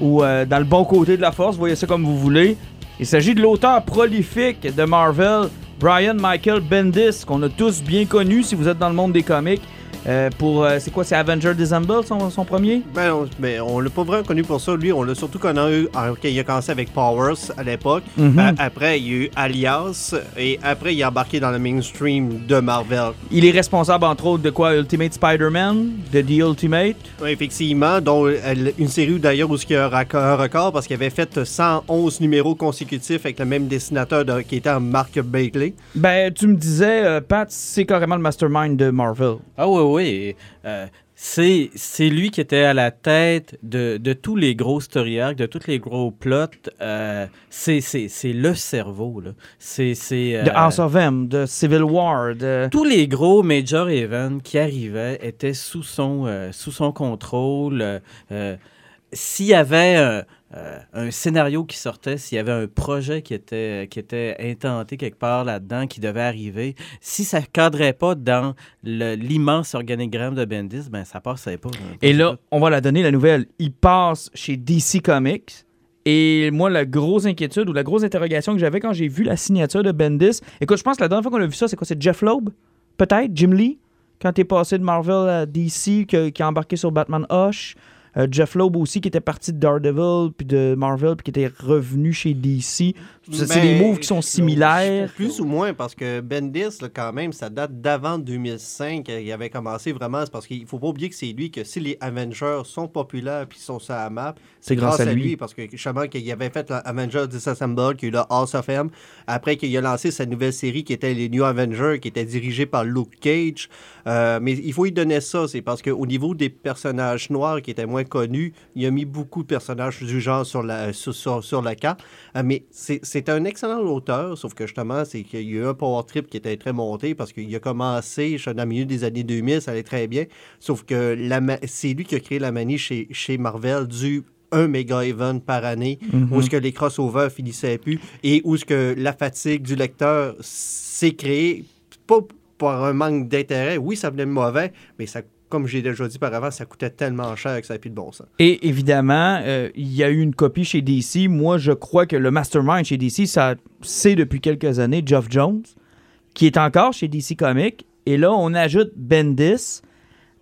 Ou euh, dans le bon côté de la force, voyez ça comme vous voulez. Il s'agit de l'auteur prolifique de Marvel, Brian Michael Bendis, qu'on a tous bien connu si vous êtes dans le monde des comics. Euh, pour. euh, c'est quoi C'est Avenger Disassemble, son, son premier? Ben, on, ben, on l'a pas vraiment connu pour ça. Lui, on l'a surtout connu en- quand il a commencé avec Powers à l'époque. Mhm. Euh, après, il y a eu Alias. Et après, il est embarqué dans le mainstream de Marvel. Il est responsable, entre autres, de quoi? Ultimate Spider-Man, de The Ultimate? Ouais, effectivement, dont euh, une série d'ailleurs où il y a un record, un record parce qu'il avait fait 111 numéros consécutifs avec le même dessinateur de- qui était Mark Bagley. Ben, tu me disais, euh, Pat, c'est carrément le mastermind de Marvel. Ah oui, oui. Euh, c'est c'est lui qui était à la tête de, de tous les gros story arcs, de tous les gros plots. euh, c'est c'est- c'est le cerveau. là. C'est c'est, De euh, House of M, de Civil War, de. tous les gros major events qui arrivaient étaient sous son, sous son contrôle. s'il y avait euh, un scénario qui sortait, s'il y avait un projet qui était, qui était intenté quelque part là-dedans, qui devait arriver, si ça ne cadrait pas dans l'immense organigramme de Bendis, ben ça passait pas. Et là, on va la donner, la nouvelle. Il passe chez DC Comics. Et moi, la grosse inquiétude ou la grosse interrogation que j'avais quand j'ai vu la signature de Bendis, écoute, je pense que la dernière fois qu'on a vu ça, c'est quoi C'est Jeff Loeb? Peut-être? Jim Lee? Quand t'es passé de Marvel à DC, qui a embarqué sur Batman Hush? Euh, Jeff Loeb aussi, qui était parti de Daredevil, puis de Marvel, puis qui était revenu chez DC. C'est des moves qui sont similaires. Plus ou moins, parce que Bendis, là, quand même, ça date d'avant 2005. Il avait commencé vraiment, c'est parce qu'il faut pas oublier que c'est lui que si les Avengers sont populaires puis sont sur la map, C'est grâce à lui. Parce que justement, qu'il avait fait l'Avengers Disassemble, qu'il a eu le House of M. Après, qu'il a lancé sa nouvelle série qui était les New Avengers, qui était dirigée par Luke Cage. Euh, mais il faut lui donner ça, c'est parce qu'au niveau des personnages noirs qui étaient moins connus, il a mis beaucoup de personnages du genre sur la, sur, sur- sur la carte. Euh, mais c'est un excellent auteur, sauf que justement, c'est qu'il y a eu un power trip qui était très monté parce qu'il a commencé je- dans le milieu des années 2000, ça allait très bien. Sauf que c'est lui qui a créé la manie chez, chez Marvel du un méga event par année où est-ce que les crossovers finissaient plus et où est-ce que la fatigue du lecteur s'est créée pas par un manque d'intérêt. Oui, ça venait mauvais, mais ça, comme j'ai déjà dit par avant, ça coûtait tellement cher que ça n'a plus de bon sens. Et évidemment, euh, il y a eu une copie chez DC. Moi, je crois que le mastermind chez DC, ça c'est depuis quelques années Geoff Jones, qui est encore chez DC Comics. Et là, on ajoute Bendis.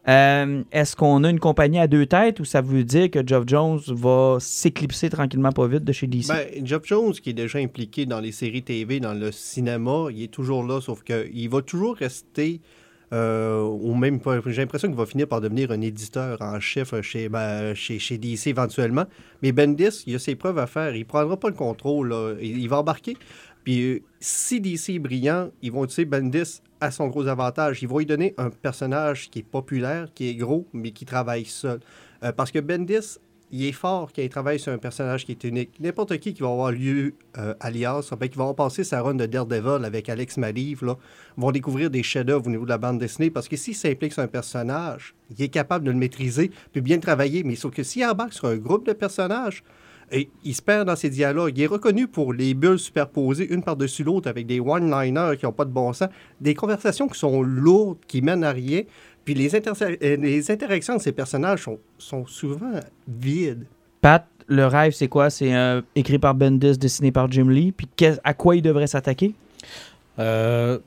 Euh, Est-ce qu'on a une compagnie à deux têtes ou ça veut dire que Geoff Jones va s'éclipser tranquillement pas vite de chez DC? Ben, Jeff Jones, qui est déjà impliqué dans les séries TV, dans le cinéma, il est toujours là, sauf qu'il va toujours rester euh, au même. J'ai l'impression qu'il va finir par devenir un éditeur en chef chez, ben, chez, chez DC éventuellement. Mais Bendis, il a ses preuves à faire. Il prendra pas le contrôle. il va embarquer. Puis euh, si DC est brillant, ils vont utiliser Bendis à son gros avantage. Ils vont lui donner un personnage qui est populaire, qui est gros, mais qui travaille seul. Euh, parce que Bendis, il est fort quand il travaille sur un personnage qui est unique. N'importe qui qui va avoir lieu euh, alias, ben, qui va passé sa run de Daredevil avec Alex Maliv, là, vont découvrir des chefs-d'œuvre au niveau de la bande dessinée parce que s'il s'implique sur un personnage, il est capable de le maîtriser, puis bien le travailler. Mais sauf que s'il embarque sur un groupe de personnages, et il se perd dans ses dialogues. Il est reconnu pour les bulles superposées une par-dessus l'autre avec des one-liners qui n'ont pas de bon sens, des conversations qui sont lourdes, qui mènent à rien. Puis les, euh, les interactions de ces personnages sont, sont souvent vides. Pat, le rêve, c'est quoi? C'est euh, écrit par Bendis, dessiné par Jim Lee. Puis à quoi il devrait s'attaquer? Euh,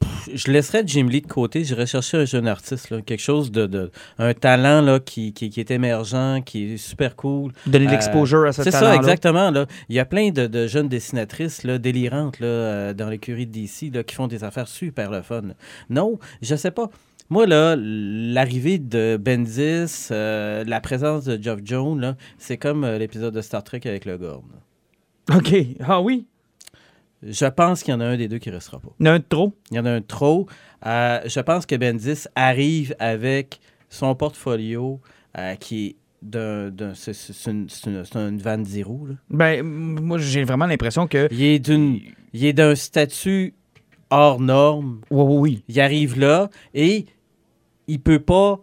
pff, je laisserais Jim Lee de côté. J'irais chercher un jeune artiste, là, quelque chose de, de- un talent là, qui, qui, qui est émergent, qui est super cool. Donner de Euh, l'exposure à ce C'est talent ça, exactement. Là. Il y a plein de, de jeunes dessinatrices là, délirantes là, euh, dans l'écurie de DC là, qui font des affaires super le fun. Non, je sais pas. Moi, là, l'arrivée de Bendis, euh, la présence de Geoff Jones, c'est comme euh, l'épisode de Star Trek avec le Gorn. OK. Ah oui? Je pense qu'il y en a un des deux qui restera pas. Il y en a un de trop? Il y en a un trop. Euh, je pense que Bendis arrive avec son portfolio euh, qui est d'un. d'un- c'est- C'est une, c'est une, zéro. là. Ben, moi, j'ai vraiment l'impression que. Il est d'une. Il est d'un statut hors norme. Oui, oui, oui. Il arrive là et il peut pas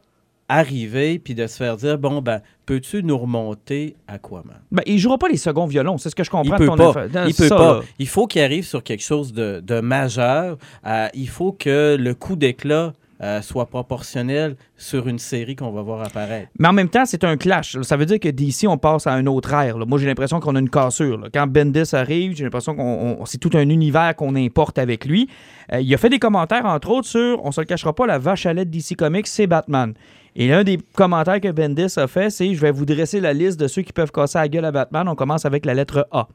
arriver puis de se faire dire bon ben peux-tu nous remonter Aquaman Ben, il jouera pas les seconds violons, c'est ce que je comprends. il peut ton pas. affaire. Non, Il peut ça, pas. là. Il faut qu'il arrive sur quelque chose de, de majeur. Euh, il faut que le coup d'éclat euh, soit proportionnel sur une série qu'on va voir apparaître. Mais en même temps, c'est un clash. Ça veut dire que d'ici, on passe à un autre ère. Moi, j'ai l'impression qu'on a une cassure. Quand Bendis arrive, j'ai l'impression qu'on on- c'est tout un univers qu'on importe avec lui. Euh, il a fait des commentaires, entre autres, sur, on se le cachera pas, la vache à lait DC Comics, c'est Batman. Et l'un des commentaires que Bendis a fait, c'est je vais vous dresser la liste de ceux qui peuvent casser la gueule à Batman. On commence avec la lettre A.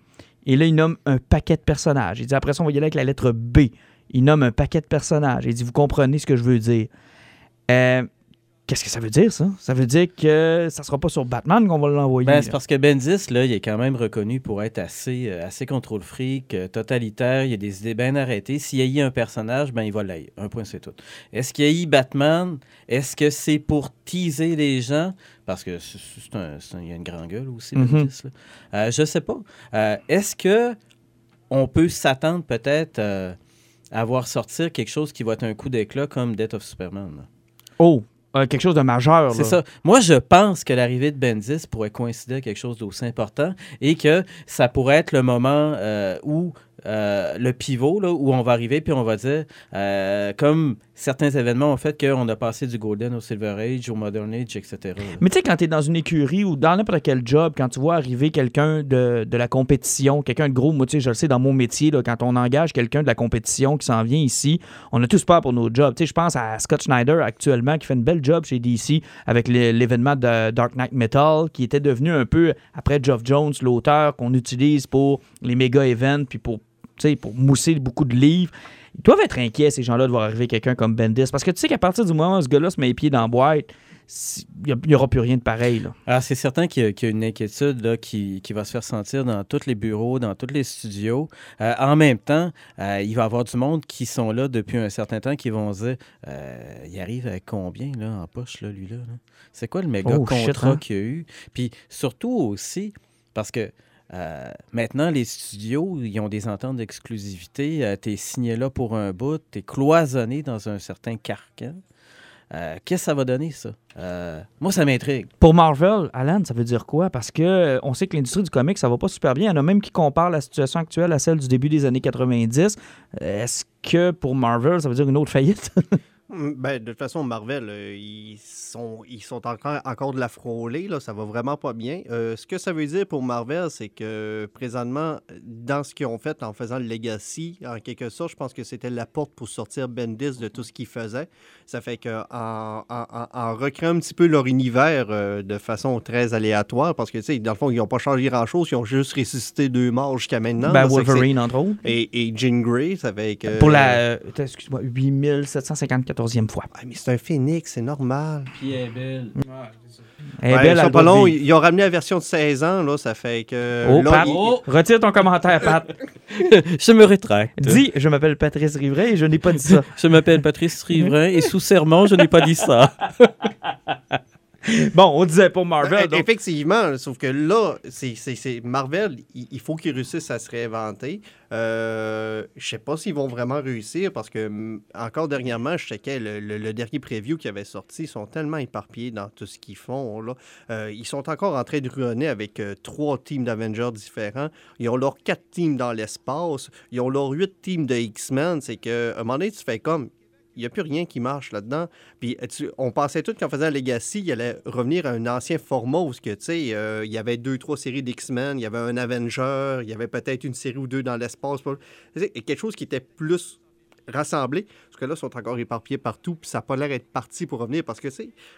Et là, il nomme un paquet de personnages. Il dit après ça, on va y aller avec la lettre B. Il nomme un paquet de personnages. Il dit vous comprenez ce que je veux dire. Euh, Qu'est-ce que ça veut dire, ça? Ça veut dire que ça sera pas sur Batman qu'on va l'envoyer. Ben, c'est parce que Bendis, là, il est quand même reconnu pour être assez, euh, assez contrôle fric, euh, totalitaire, il a des idées bien arrêtées. S'il haït un personnage, ben il va l'haïr. Un point, c'est tout. Est-ce qu'il haït Batman? Est-ce que c'est pour teaser les gens? Parce que c'est- un- il y a une grande gueule aussi, Mhm. Bendis. là. Euh, je sais pas. Est-ce que on peut s'attendre peut-être à voir sortir quelque chose qui va être un coup d'éclat comme Death of Superman? là? Oh, euh, quelque chose de majeur. C'est là. ça. Moi, je pense que l'arrivée de Bendis pourrait coïncider avec quelque chose d'aussi important et que ça pourrait être le moment euh, où euh, le pivot, là, où on va arriver puis on va dire, euh, comme certains événements ont fait qu'on a passé du Golden au Silver Age, au Modern Age, etc. Mais tu sais, quand tu es dans une écurie ou dans n'importe quel job, quand tu vois arriver quelqu'un de, de la compétition, quelqu'un de gros, moi, je le sais dans mon métier, là, quand on engage quelqu'un de la compétition qui s'en vient ici, on a tous peur pour nos jobs. Je pense à Scott Schneider actuellement qui fait une belle job chez DC avec l'événement de Dark Knight Metal qui était devenu un peu, après Geoff Jones, l'auteur qu'on utilise pour les méga events puis pour, pour mousser beaucoup de livres. Ils doivent être inquiets, ces gens-là, de voir arriver quelqu'un comme Bendis. Parce que tu sais qu'à partir du moment où ce gars-là se met les pieds dans la boîte, il n'y aura plus rien de pareil. Là. Alors, c'est certain qu'il y, a- qu'il y a une inquiétude là, qui, qui va se faire sentir dans tous les bureaux, dans tous les studios. Euh, en même temps, euh, il va y avoir du monde qui sont là depuis un certain temps qui vont se dire euh, il arrive avec combien là, en poche, là, lui-là? là? C'est quoi le méga Oh, contrat hein? qu'il y a eu? Puis surtout aussi, parce que euh, maintenant, les studios, ils ont des ententes d'exclusivité. tu es signé là pour un bout, tu es cloisonné dans un certain carcan. Euh, Qu'est-ce que ça va donner, ça? Euh, moi, ça m'intrigue. Pour Marvel, Alan, ça veut dire quoi? Parce que euh, on sait que l'industrie du comic, ça va pas super bien. Il y en a même qui comparent la situation actuelle à celle du début des années 90. Euh, Est-ce que pour Marvel, ça veut dire une autre faillite? Mmh, ben, de toute façon, Marvel, euh, ils sont, ils sont encore, encore de la frôler, là, ça va vraiment pas bien. Euh, ce que ça veut dire pour Marvel, c'est que présentement, dans ce qu'ils ont fait en faisant le Legacy, en quelque sorte, je pense que c'était la porte pour sortir Bendis de tout ce qu'ils faisaient. Ça fait qu'en en, recréant un petit peu leur univers euh, de façon très aléatoire, parce que, tu sais, dans le fond, ils n'ont pas changé grand-chose, ils ont juste ressuscité deux morts jusqu'à maintenant. Ben, Wolverine, entre autres. Et, et Jean Grey. Pour la, excuse-moi, 8754 fois. Ah, mais c'est un phénix, c'est normal. Puis elle est belle. Mm. Est belle, ils sont pas longs, ils ont ramené la version de 16 ans, là, ça fait que... Oh, Pat, oh! retire ton commentaire, Pat. je me rétracte. Dis, je m'appelle Patrice Riverain et je n'ai pas dit ça. je m'appelle Patrice Riverain et sous serment, je n'ai pas dit ça. Bon, on disait pour Ben, Marvel. donc- Effectivement, sauf que là, c'est c'est- c'est Marvel, il, il faut qu'ils réussissent à se réinventer. Euh, je sais pas s'ils vont vraiment réussir parce que, mm, encore dernièrement, je checkais le, le- le dernier preview qui avait sorti. Ils sont tellement éparpillés dans tout ce qu'ils font. Là. Euh, ils sont encore en train de ruiner avec euh, trois teams d'Avengers différents. Ils ont leurs quatre teams dans l'espace. Ils ont leurs huit teams de X-Men. C'est qu'à un moment donné, tu fais comme. Il n'y a plus rien qui marche là-dedans. Puis tu- on pensait tout qu'en faisant Legacy, il allait revenir à un ancien format où que, euh, il y avait deux, trois séries d'X-Men, il y avait un Avenger, il y avait peut-être une série ou deux dans l'espace. Et quelque chose qui était plus rassemblé. Parce que là, ils sont encore éparpillés partout, puis ça n'a pas l'air d'être parti pour revenir. Parce que,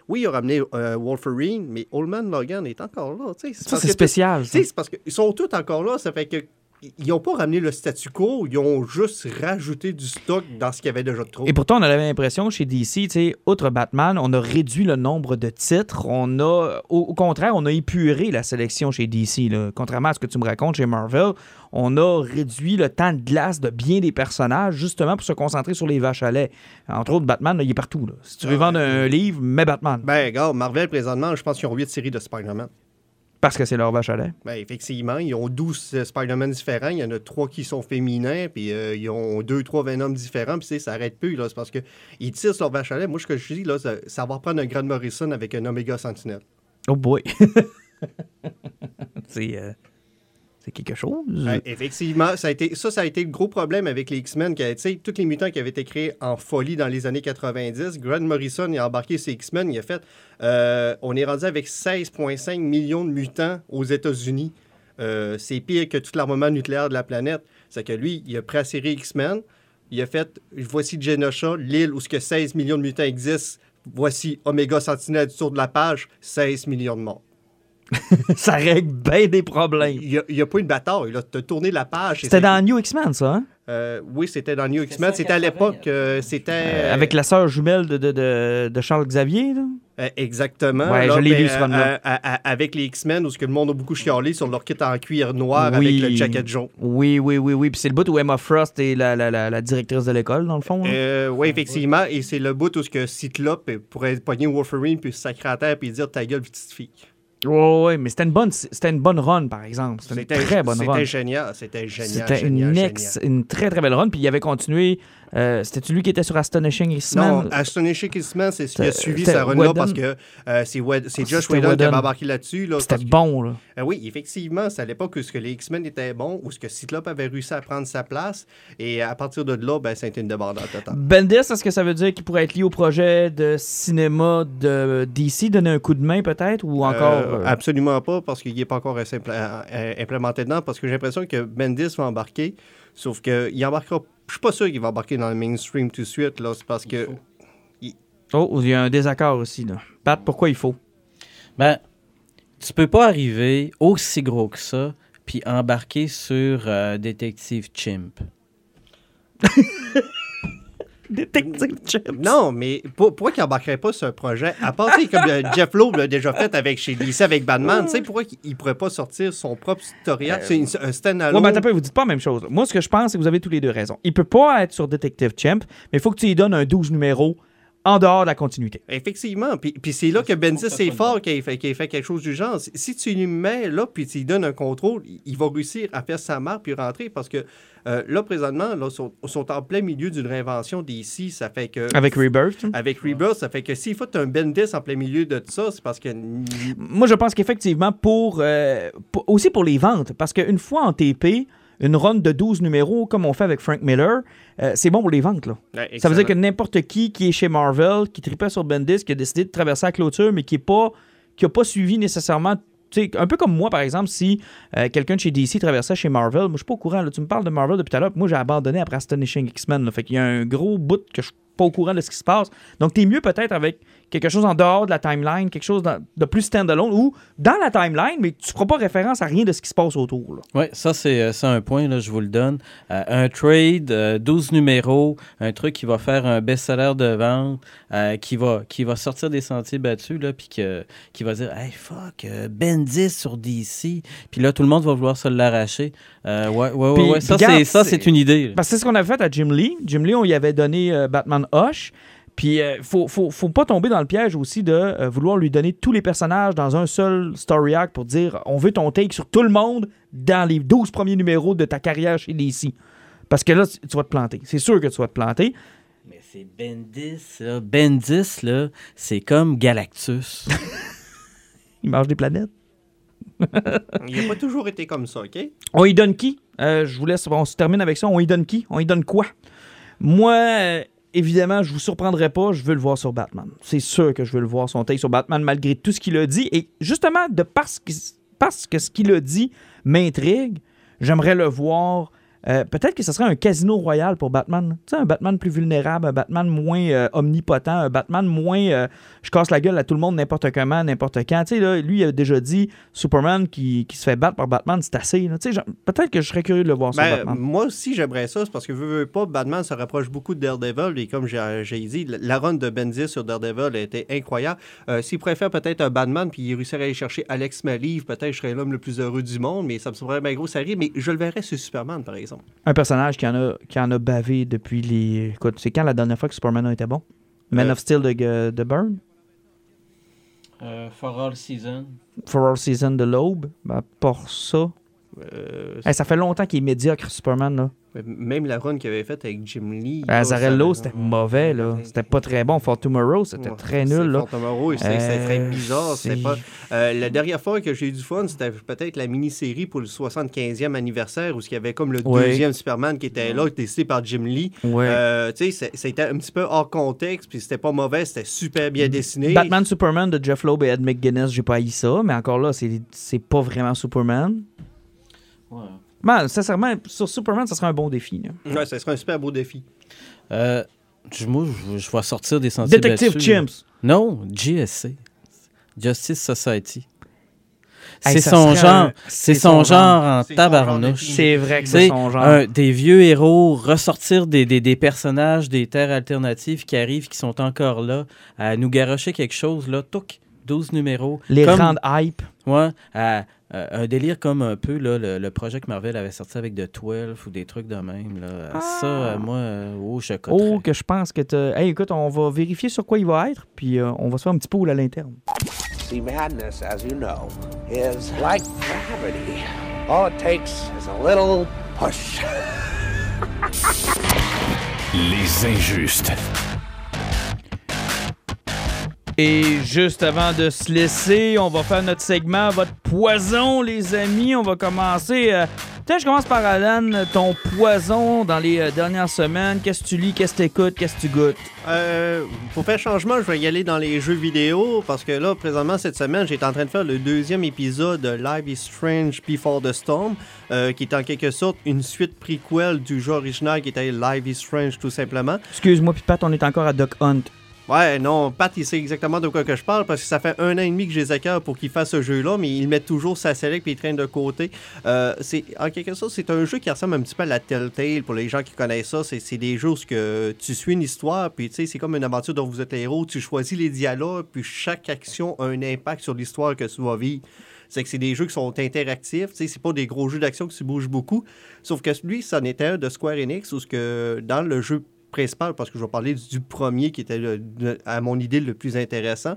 oui, ils ont ramené euh, Wolverine, mais Oldman Logan est encore là. tu sais. C'est spécial. tu sais, c'est parce qu'ils sont tous encore là. Ça fait que. Ils n'ont pas ramené le statu quo, ils ont juste rajouté du stock dans ce qu'il y avait déjà de trop. Et pourtant, on avait l'impression chez DC, tu sais, outre Batman, on a réduit le nombre de titres. On a, au, au contraire, on a épuré la sélection chez DC. là. Contrairement à ce que tu me racontes chez Marvel, on a réduit le temps de glace de bien des personnages justement pour se concentrer sur les vaches à lait. Entre autres, Batman, là, il est partout. là. Si tu veux vendre un livre, mets Batman. Ben, regarde, Marvel, présentement, je pense qu'ils ont 8 séries de Spider-Man. Parce que c'est leur vache à lait. Ben, effectivement, ils ont 12 euh, Spider-Man différents. Il y en a 3 qui sont féminins, puis euh, ils ont 2 trois Venom différents, puis ça arrête plus. là. C'est parce qu'ils tirent sur leur vache à lait. Moi, ce que je dis, là, ça, ça va prendre un Grant Morrison avec un Omega Sentinel. Oh boy. c'est. euh, quelque chose. Effectivement, ça a été, ça, a été le gros problème avec les X-Men. tous les mutants qui avaient été créés en folie dans les années 90, Grant Morrison a embarqué ses X-Men. Il a fait. euh, on est rendu avec 16,5 millions de mutants aux États-Unis. Euh, c'est pire que tout l'armement nucléaire de la planète. C'est que lui, il a pris la X-Men. Il a fait voici Genosha, l'île où ce que 16 millions de mutants existent. Voici Omega Sentinelle du tour de la page, 16 millions de morts. ça règle bien des problèmes. Il n'y a, pas une bataille. Là. Tu as tourné la page. C'était dans New X-Men, ça, hein? Euh, oui, c'était dans New X-Men. C'était à l'époque, euh, c'était... Euh, avec la sœur jumelle de, de, de, de Charles Xavier, là. Exactement. Ouais, je l'ai lu, ce euh, run-là. euh, à- à- avec les X-Men, où ce que le monde a beaucoup chialé sur leur kit en cuir noir Oui. avec le jacket jaune. Oui, oui, oui, oui. Puis c'est le bout où Emma Frost est la, la, la, la directrice de l'école, dans le fond. hein? Euh, oui, effectivement. Et c'est le bout où ce que Cyclope pourrait pogner Wolverine puis se sacrer à terre puis dire ta gueule, petite fille. Ouais, ouais, mais c'était une bonne, c'était une bonne run, par exemple. C'était une très bonne run. C'était génial. C'était génial. C'était une, ex- une très très belle run. Puis il avait continué. Euh, C'était-tu lui qui était sur Astonishing Non, X-Men? Astonishing X-Men, c'est ce qui a suivi c'était sa run-là Whedon. parce que euh, c'est Josh Whedon qui avait embarqué là-dessus. Là, C'était bon, là. Euh, oui, effectivement, c'est à l'époque où ce que les X-Men étaient bons, où ce que Cyclope avait réussi à prendre sa place. Et à partir de là, ben, ça a été une débandade totale. Bendis, est-ce que ça veut dire qu'il pourrait être lié au projet de cinéma de DC, donner un coup de main peut-être, ou encore... Euh, euh, absolument pas, parce qu'il n'est pas encore implémenté dedans, parce que j'ai l'impression que Bendis va embarquer, sauf qu'il embarquera. Je suis pas sûr qu'il va embarquer dans le mainstream tout de suite, là. C'est parce que. Oh, il y a un désaccord aussi, là. Pat, pourquoi il faut? Ben, tu peux pas arriver aussi gros que ça puis embarquer sur euh, Détective Chimp. Détective Chips. Non, mais pour- pourquoi qu'il embarquerait pas sur un projet? À part, tu sais, comme euh, Jeff Loeb l'a déjà fait avec chez DC avec Batman, tu sais, pourquoi qu'il il pourrait pas sortir son propre story arc? C'est une- un stand-alone. Ouais, mais attends, un peu, vous dites pas la même chose. Moi, ce que je pense, c'est que vous avez tous les deux raison. Il peut pas être sur Detective Champ, mais il faut que tu lui donnes un 12 numéros en dehors de la continuité. Effectivement. Puis, puis c'est là que Bendis c'est fort qu'il ait, fait, fait quelque chose du genre. Si- tu lui mets là, puis tu lui donnes un contrôle, il- il va réussir à faire sa marque puis rentrer parce que euh, là, présentement, là, sont, sont en plein milieu d'une réinvention d'ici. Ça fait que. Avec Rebirth. Avec Rebirth, ça fait que s'il faut un Bendis en plein milieu de tout ça, c'est parce que. Moi, je pense qu'effectivement, pour, euh, pour- aussi pour les ventes, parce qu'une fois en TP, une run de 12 numéros, comme on fait avec Frank Miller, euh, c'est bon pour les ventes. Là. Ouais, Ça veut dire que n'importe qui qui est chez Marvel, qui tripait sur Bendis, qui a décidé de traverser la clôture, mais qui n'a pas, qui a pas suivi nécessairement. tu sais, Un peu comme moi, par exemple, si euh, quelqu'un de chez DC traversait chez Marvel, moi je suis pas au courant. là. tu me parles de Marvel depuis tout à l'heure, moi j'ai abandonné après Astonishing X-Men. Fait qu'il y a un gros bout que je suis pas au courant de ce qui se passe. Donc t'es mieux peut-être avec quelque chose en dehors de la timeline, quelque chose de plus standalone ou dans la timeline, mais tu feras pas référence à rien de ce qui se passe autour. Oui, ça, c'est euh, un point, là, je vous le donne. Euh, un trade, euh, 12 numéros, un truc qui va faire un best-seller de vente, euh, qui, va, qui va sortir des sentiers battus, là, puis que- qui va dire Hey, fuck, euh, Bendis sur DC. Puis là, tout le monde va vouloir se l'arracher. Euh, ouais, ouais, ouais, ouais. Ça, c'est- ça, c'est- c'est une idée. là. Parce que c'est ce qu'on avait fait à Jim Lee. Jim Lee, on y avait donné euh, Batman Hush. Puis, il faut, faut, faut pas tomber dans le piège aussi de euh, vouloir lui donner tous les personnages dans un seul story arc pour dire on veut ton take sur tout le monde dans les 12 premiers numéros de ta carrière chez DC. Parce que là, tu tu vas te planter. C'est sûr que tu vas te planter. Mais c'est Bendis, là. Bendis, là, c'est comme Galactus. Il mange des planètes. Il n'a pas toujours été comme ça, OK? On y donne qui? Euh, Je vous laisse, on se termine avec ça. On y donne qui? On y donne quoi? Moi, euh, évidemment, je vous surprendrai pas, je veux le voir sur Batman. C'est sûr que je veux le voir son take sur Batman malgré tout ce qu'il a dit. Et justement, de parce que, parce que ce qu'il a dit m'intrigue, j'aimerais le voir. Euh, Peut-être que ce serait un casino royal pour Batman. Tu sais, un Batman plus vulnérable, un Batman moins euh, omnipotent, un Batman moins euh, je casse la gueule à tout le monde n'importe comment, n'importe quand. Tu sais, là, lui, il a déjà dit Superman qui, qui se fait battre par Batman, c'est assez. là. Tu sais, Peut-être que je serais curieux de le voir sur Ben, Batman. moi aussi, j'aimerais ça. C'est parce que, veux, veux pas, Batman se rapproche beaucoup de Daredevil. Et comme j'ai dit, la- run de Bendis sur Daredevil a été incroyable. S'il préfère peut-être un Batman, puis il réussirait à aller chercher Alex Maliv, peut-être je serais l'homme le plus heureux du monde, mais ça me semblerait bien gros série. Mais je le verrais sur Superman, par exemple. Un personnage qui en a, qui en a bavé depuis les. Écoute, c'est quand la dernière fois que Superman a été bon? Man Euh, of Steel de, de Byrne Euh, for all season. For All Season de l'Aube? Ben, pour ça. Euh, Hey, ça fait longtemps qu'il est médiocre, Superman. Là. Même la run qu'il avait faite avec Jim Lee. Là, Azarello, c'était mauvais. là. C'était pas très bon. For Tomorrow, c'était Ouais, très nul. Là. Fort Tomorrow, c'était très Euh, bizarre. Pas... Euh, la dernière fois que j'ai eu du fun, c'était peut-être la mini-série pour le 75e anniversaire où il y avait comme le Ouais. deuxième Superman qui était là, décidé par Jim Lee. Ouais. Euh, c'était un petit peu hors contexte, puis c'était pas mauvais, c'était super bien dessiné. Batman Superman de Jeff Loeb et Ed McGuinness, j'ai pas haï ça, mais encore là, c'est pas vraiment Superman. Ben, sincèrement, sur Superman, ça serait un bon défi. là. Ouais, ça serait un super beau défi. Euh, je- moi, je, je vais sortir des sentiers Détective battus. Chimps. Non, GSC. Justice Society. Hey, C'est son genre, un- c'est son, son genre en tabarnouche. C'est vrai que C'est son genre. un- des vieux héros, ressortir des, des, des personnages des terres alternatives qui arrivent, qui sont encore là, à nous garocher quelque chose, là, touc, 12 numéros. Les Comme- rendre hype. Ouais, à- à un délire comme un peu là, le, le projet que Marvel avait sorti avec The 12 ou des trucs de même. Là. Ça, euh, moi, euh, oh, je coterais. Oh, que je pense que tu. Hey, écoute, on va vérifier sur quoi il va être, puis euh, on va se faire un petit pool à l'interne. See, madness, as you know, is like gravity. All it takes is a little push. Les injustes. Et juste avant de se laisser, on va faire notre segment Votre poison, les amis. On va commencer. euh, Peut-être je commence par Alan. Ton poison dans les euh, dernières semaines. Qu'est-ce que tu lis, qu'est-ce que tu écoutes, qu'est-ce que tu goûtes? Euh, pour faire changement, je vais y aller dans les jeux vidéo parce que là, présentement, cette semaine, j'étais en train de faire le deuxième épisode de Live is Strange Before the Storm, euh, qui est en quelque sorte une suite prequel du jeu original qui était Live is Strange tout simplement. Excuse-moi, puis Pat, on est encore à Duck Hunt. Ouais, non, Pat, il sait exactement de quoi que je parle parce que ça fait un an et demi que j'ai les pour qu'il fasse ce jeu-là, mais il met toujours sa select et il traîne de côté. Euh, c'est En quelque sorte, c'est un jeu qui ressemble un petit peu à la Telltale pour les gens qui connaissent ça. C'est des jeux où ce tu suis une histoire, puis tu sais, c'est comme une aventure dont vous êtes les héros. Tu choisis les dialogues, puis chaque action a un impact sur l'histoire que tu vas vivre. C'est que c'est des jeux qui sont interactifs, sais, c'est pas des gros jeux d'action qui se bougent beaucoup. Sauf que lui, ça en était un de Square Enix où ce que dans le jeu principal, parce que je vais parler du premier qui était, à mon idée, le plus intéressant.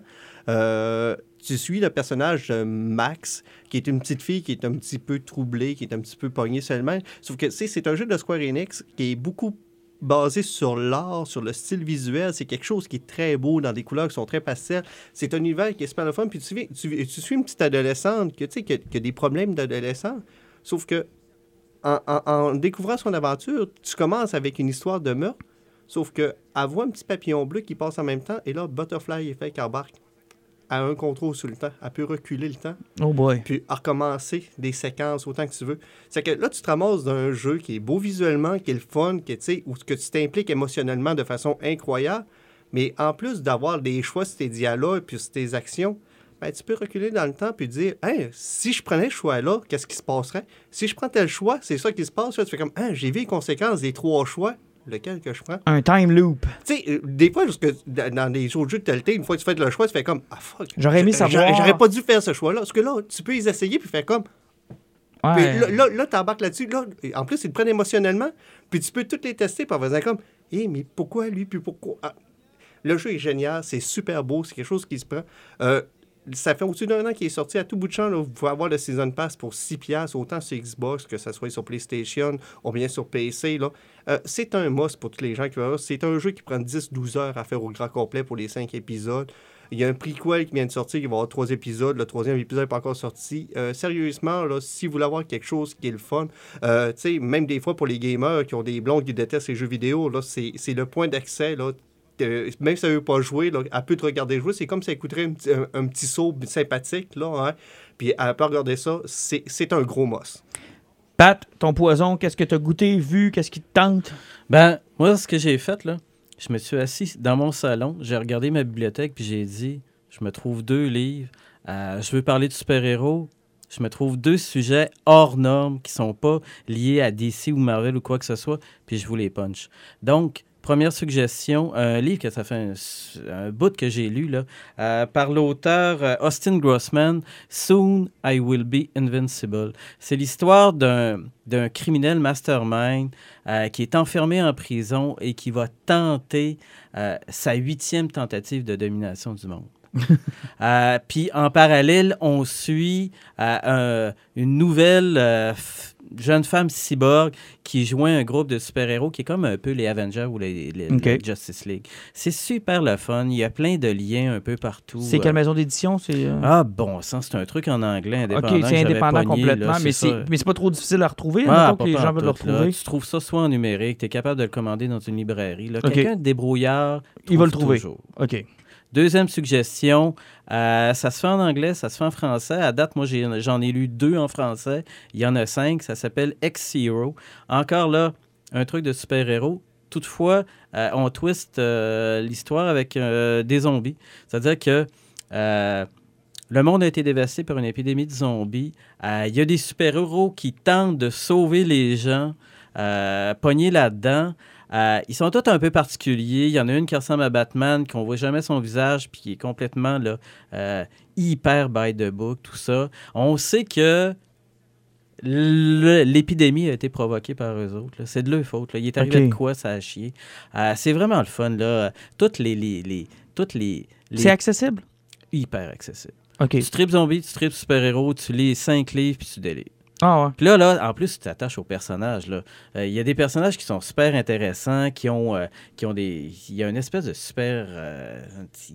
Euh, tu suis le personnage de Max, qui est une petite fille qui est un petit peu troublée, qui est un petit peu pognée seulement. Sauf que c'est un jeu de Square Enix qui est beaucoup basé sur l'art, sur le style visuel. C'est quelque chose qui est très beau, dans des couleurs qui sont très pastelles. C'est un univers qui est super. Puis tu, vis- tu, tu suis une petite adolescente que, qui, a, qui a des problèmes d'adolescent. Sauf que en, en- en découvrant son aventure, tu commences avec une histoire de meurtre. Sauf que elle voit un petit papillon bleu qui passe en même temps. Et là, Butterfly Effect qui embarque. À un contrôle sur le temps. Elle peut reculer le temps Oh boy. puis à recommencer des séquences autant que tu veux. C'est que là, tu te ramasses d'un jeu qui est beau visuellement, qui est le fun, sais, où que tu t'impliques émotionnellement de façon incroyable, mais en plus d'avoir des choix sur tes dialogues puis sur tes actions, ben, tu peux reculer dans le temps puis dire Hey, si je prenais ce choix-là, qu'est-ce qui se passerait? Si je prends tel choix, c'est ça qui se passe. Là, tu fais comme Ah, j'ai vu les conséquences des trois choix. Lequel que je prends? Un time loop. Tu sais, euh, des fois, jusque dans dans des autres jeux de Telltale, une fois que tu fais le choix, tu fais comme Ah fuck. J'aurais aimé savoir- J'aurais pas dû faire ce choix-là. Parce que là, tu peux les essayer puis faire comme puis Ouais. là, là, là, t'embarques là-dessus. Là, en plus, ils te prennent émotionnellement. Puis tu peux toutes les tester par faisant comme Hé, mais pourquoi lui Puis pourquoi? Ah. Le jeu est génial. C'est super beau. C'est quelque chose qui se prend. Euh, ça fait au-dessus d'un an qu'il est sorti à tout bout de champ. là. vous pouvez avoir le Season Pass pour 6$, piastres, autant sur Xbox que ça soit sur PlayStation ou bien sur PC. là. Euh, c'est un must pour tous les gens qui veulent. C'est un jeu qui prend 10-12 heures à faire au grand complet pour les 5 épisodes. Il y a un prequel qui vient de sortir, il va y avoir trois épisodes. Le troisième épisode n'est pas encore sorti. Euh, sérieusement, là, si vous voulez avoir quelque chose qui est le fun, euh, même des fois pour les gamers qui ont des blondes qui détestent les jeux vidéo, là, c'est c'est le point d'accès. là. Même si elle veut pas jouer, là, elle peut te regarder jouer. C'est comme si elle écouterait un, petit- saut sympathique. Là, hein. Puis elle peut regarder ça. C'est c'est un gros must. Ton poison, qu'est-ce que t'as goûté, vu, qu'est-ce qui te tente? Ben, moi, ce que j'ai fait, là, je me suis assis dans mon salon, j'ai regardé ma bibliothèque, puis j'ai dit, je me trouve deux livres, euh, je veux parler de super-héros, je me trouve deux sujets hors normes qui sont pas liés à DC ou Marvel ou quoi que ce soit, puis je vous les punch. Donc, première suggestion, un livre que ça fait un, bout que j'ai lu, là, euh, par l'auteur euh, Austin Grossman, Soon I Will Be Invincible. C'est l'histoire d'un criminel mastermind euh, qui est enfermé en prison et qui va tenter euh, sa huitième tentative de domination du monde. Puis en parallèle, on suit un- une nouvelle jeune femme cyborg qui joint un groupe de super-héros qui est comme un peu les Avengers ou les, Justice League. C'est super le fun. Il y a plein de liens un peu partout. C'est Euh, quelle maison d'édition? C'est. euh, Ah bon, ça c'est un truc en anglais indépendant. ok, c'est indépendant pogné, complètement, là, mais c'est mais c'est pas trop difficile à retrouver. Ah, que les gens veulent le là. retrouver. Tu trouves ça soit en numérique, tu es capable de le commander dans une librairie. Là. Ok. Quelqu'un de débrouillard, Il va le trouve trouver. toujours. OK. Deuxième suggestion, euh, ça se fait en anglais, ça se fait en français. À date, moi, j'en ai, lu deux en français. Il y en a cinq. Ça s'appelle X-Zero. Encore là, un truc de super-héros. Toutefois, euh, on twist euh, l'histoire avec des zombies. C'est-à-dire que le monde a été dévasté par une épidémie de zombies. Il y a des super-héros qui tentent de sauver les gens, pognés là-dedans. Euh, ils sont tous un peu particuliers. Il y en a une qui ressemble à Batman, qu'on voit jamais son visage, puis qui est complètement là, euh, hyper by the book, tout ça. On sait que l'épidémie a été provoquée par eux autres. C'est de leur faute. là. Il est arrivé de quoi, ça a chié? Euh, c'est vraiment le fun. Là. Toutes les... les, les- toutes les, les- C'est accessible? hyper accessible. OK. Tu tripes zombie, tu tripes super-héros, tu lis cinq livres, puis tu délires. Ah ouais. Puis là, là, en plus, tu t'attaches aux personnages. là. Euh, Il y a des personnages qui sont super intéressants, qui ont, euh, qui ont des. Il y a une espèce de super. euh,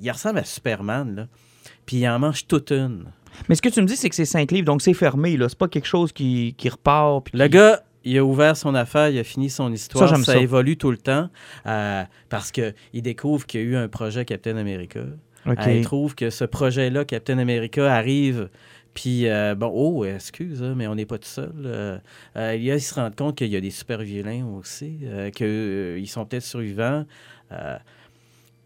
il ressemble à Superman, là. Puis il en mange toute une. Mais ce que tu me dis, c'est que c'est cinq livres, donc c'est fermé, là. C'est pas quelque chose qui, qui repart. puis Le qui- gars, il a ouvert son affaire, il a fini son histoire. Ça, j'aime ça. évolue tout le temps euh, parce qu'il découvre qu'il y a eu un projet Captain America. OK. Euh, il trouve que ce projet-là, Captain America, arrive. Puis, euh, bon, oh, excuse, hein, mais on n'est pas tout seul. Euh, euh, il, y a- il se rend compte qu'il y a des super vilains aussi, qu'ils sont peut-être survivants.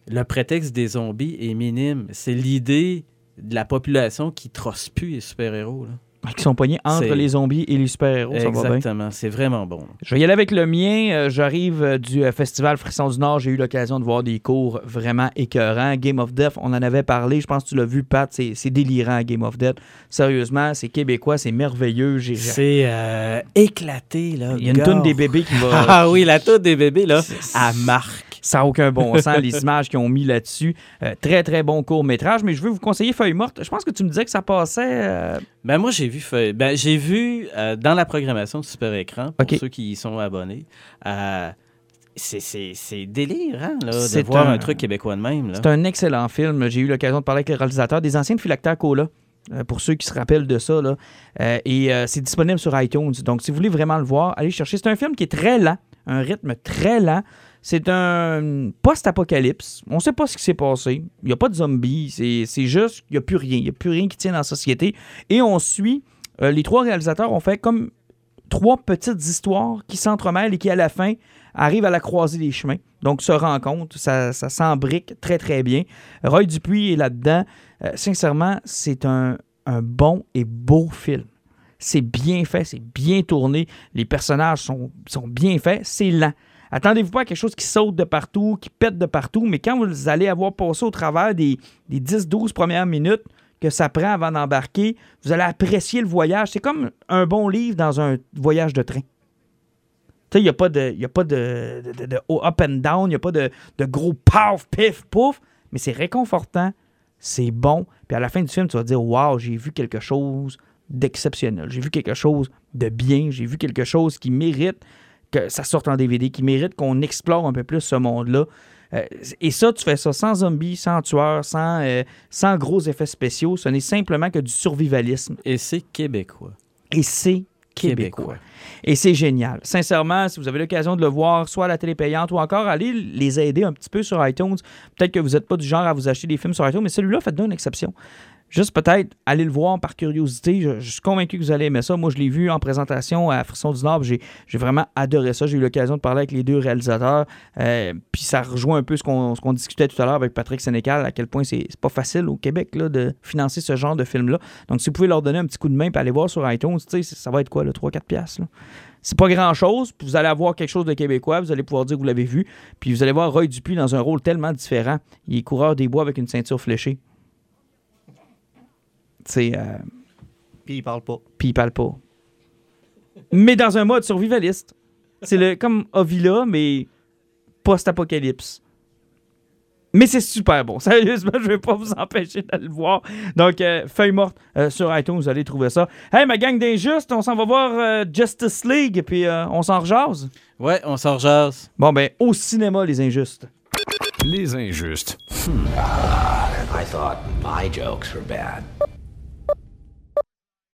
Le prétexte des zombies est minime. C'est l'idée de la population qui trosse plus les super-héros. là. Qui sont pognés entre les zombies et les super-héros. Exactement. C'est vraiment bon. Je vais y aller avec le mien. Euh, J'arrive euh, du euh, Festival Frisson du Nord. J'ai eu l'occasion de voir des cours vraiment écœurants. Game of Death, on en avait parlé. Je pense que tu l'as vu, Pat. C'est délirant, Game of Death. Sérieusement, c'est québécois, c'est merveilleux. C'est euh, éclaté, là. Il y a une toune des bébés qui va. Ah oui, la toune des bébés, là, à marque. Ça n'a aucun bon sens, les images qu'ils ont mis là-dessus. Euh, très, très bon court-métrage. Mais je veux vous conseiller Feuille morte. Je pense que tu me disais que ça passait. euh, Ben moi j'ai vu Feuille- ben, j'ai vu euh, dans la programmation de Super Écran pour ceux qui y sont abonnés. c'est- c'est délirant là, de voir un- un... truc québécois de même. C'est un excellent film. J'ai eu l'occasion de parler avec les réalisateurs, des anciens de Philactère Cola. euh, pour ceux qui se rappellent de ça. Là. Euh, et euh, c'est disponible sur iTunes. Donc, si vous voulez vraiment le voir, allez chercher. C'est un film qui est très lent, un rythme très lent. C'est un post-apocalypse. On ne sait pas ce qui s'est passé. Il n'y a pas de zombies. C'est juste qu'il n'y a plus rien. Il n'y a plus rien qui tient dans la société. Et on suit. euh, les trois réalisateurs ont fait comme trois petites histoires qui s'entremêlent et qui, à la fin, arrivent à la croisée des chemins. Donc, se rencontrent, ça, ça s'embrique très, très bien. Roy Dupuis est là-dedans. Euh, sincèrement, c'est un, un bon et beau film. C'est bien fait, c'est bien tourné. Les personnages sont, sont bien faits. C'est lent. Attendez-vous pas à quelque chose qui saute de partout, qui pète de partout, mais quand vous allez avoir passé au travers des, des 10-12 premières minutes que ça prend avant d'embarquer, vous allez apprécier le voyage. C'est comme un bon livre dans un voyage de train. Il n'y a pas de, y a pas de, up and down, il n'y a pas de, de gros paf, pif, pouf, mais c'est réconfortant, c'est bon. Puis à la fin du film, tu vas dire Waouh, j'ai vu quelque chose d'exceptionnel, j'ai vu quelque chose de bien, j'ai vu quelque chose qui mérite que ça sorte en DVD, qui mérite qu'on explore un peu plus ce monde-là. Euh, et ça, tu fais ça sans zombies, sans tueurs, sans, euh, sans gros effets spéciaux. Ce n'est simplement que du survivalisme. Et c'est québécois. Et c'est québécois. Et c'est génial. Sincèrement, si vous avez l'occasion de le voir, soit à la télé payante ou encore aller les aider un petit peu sur iTunes, peut-être que vous n'êtes pas du genre à vous acheter des films sur iTunes, mais celui-là, faites-le une exception. Juste peut-être aller le voir par curiosité. Je, suis convaincu que vous allez aimer ça. Moi, je l'ai vu en présentation à Frisson du Nord. J'ai, vraiment adoré ça. J'ai eu l'occasion de parler avec les deux réalisateurs. Euh, puis ça rejoint un peu ce qu'on, discutait tout à l'heure avec Patrick Sénécal, à quel point c'est, pas facile au Québec de financer ce genre de film-là. Donc, si vous pouvez leur donner un petit coup de main et aller voir sur iTunes, ça va être quoi, le 3-4 piastres? C'est pas grand-chose, vous allez avoir quelque chose de québécois, vous allez pouvoir dire que vous l'avez vu, puis vous allez voir Roy Dupuis dans un rôle tellement différent. Il est coureur des bois avec une ceinture fléchée. C'est... euh, Puis il parle pas. puis il parle pas. Mais dans un mode survivaliste. C'est le comme Ovila, mais post-apocalypse. Mais c'est super bon. Sérieusement, je vais pas vous empêcher d'aller le voir. Donc, euh, Feuille morte euh, sur iTunes, vous allez trouver ça. Hey, ma gang d'injustes, on s'en va voir euh, Justice League, puis euh, on s'en rejase. Ouais, on s'en rejase. Bon, ben, au cinéma, les injustes. Les injustes. I thought my jokes were bad.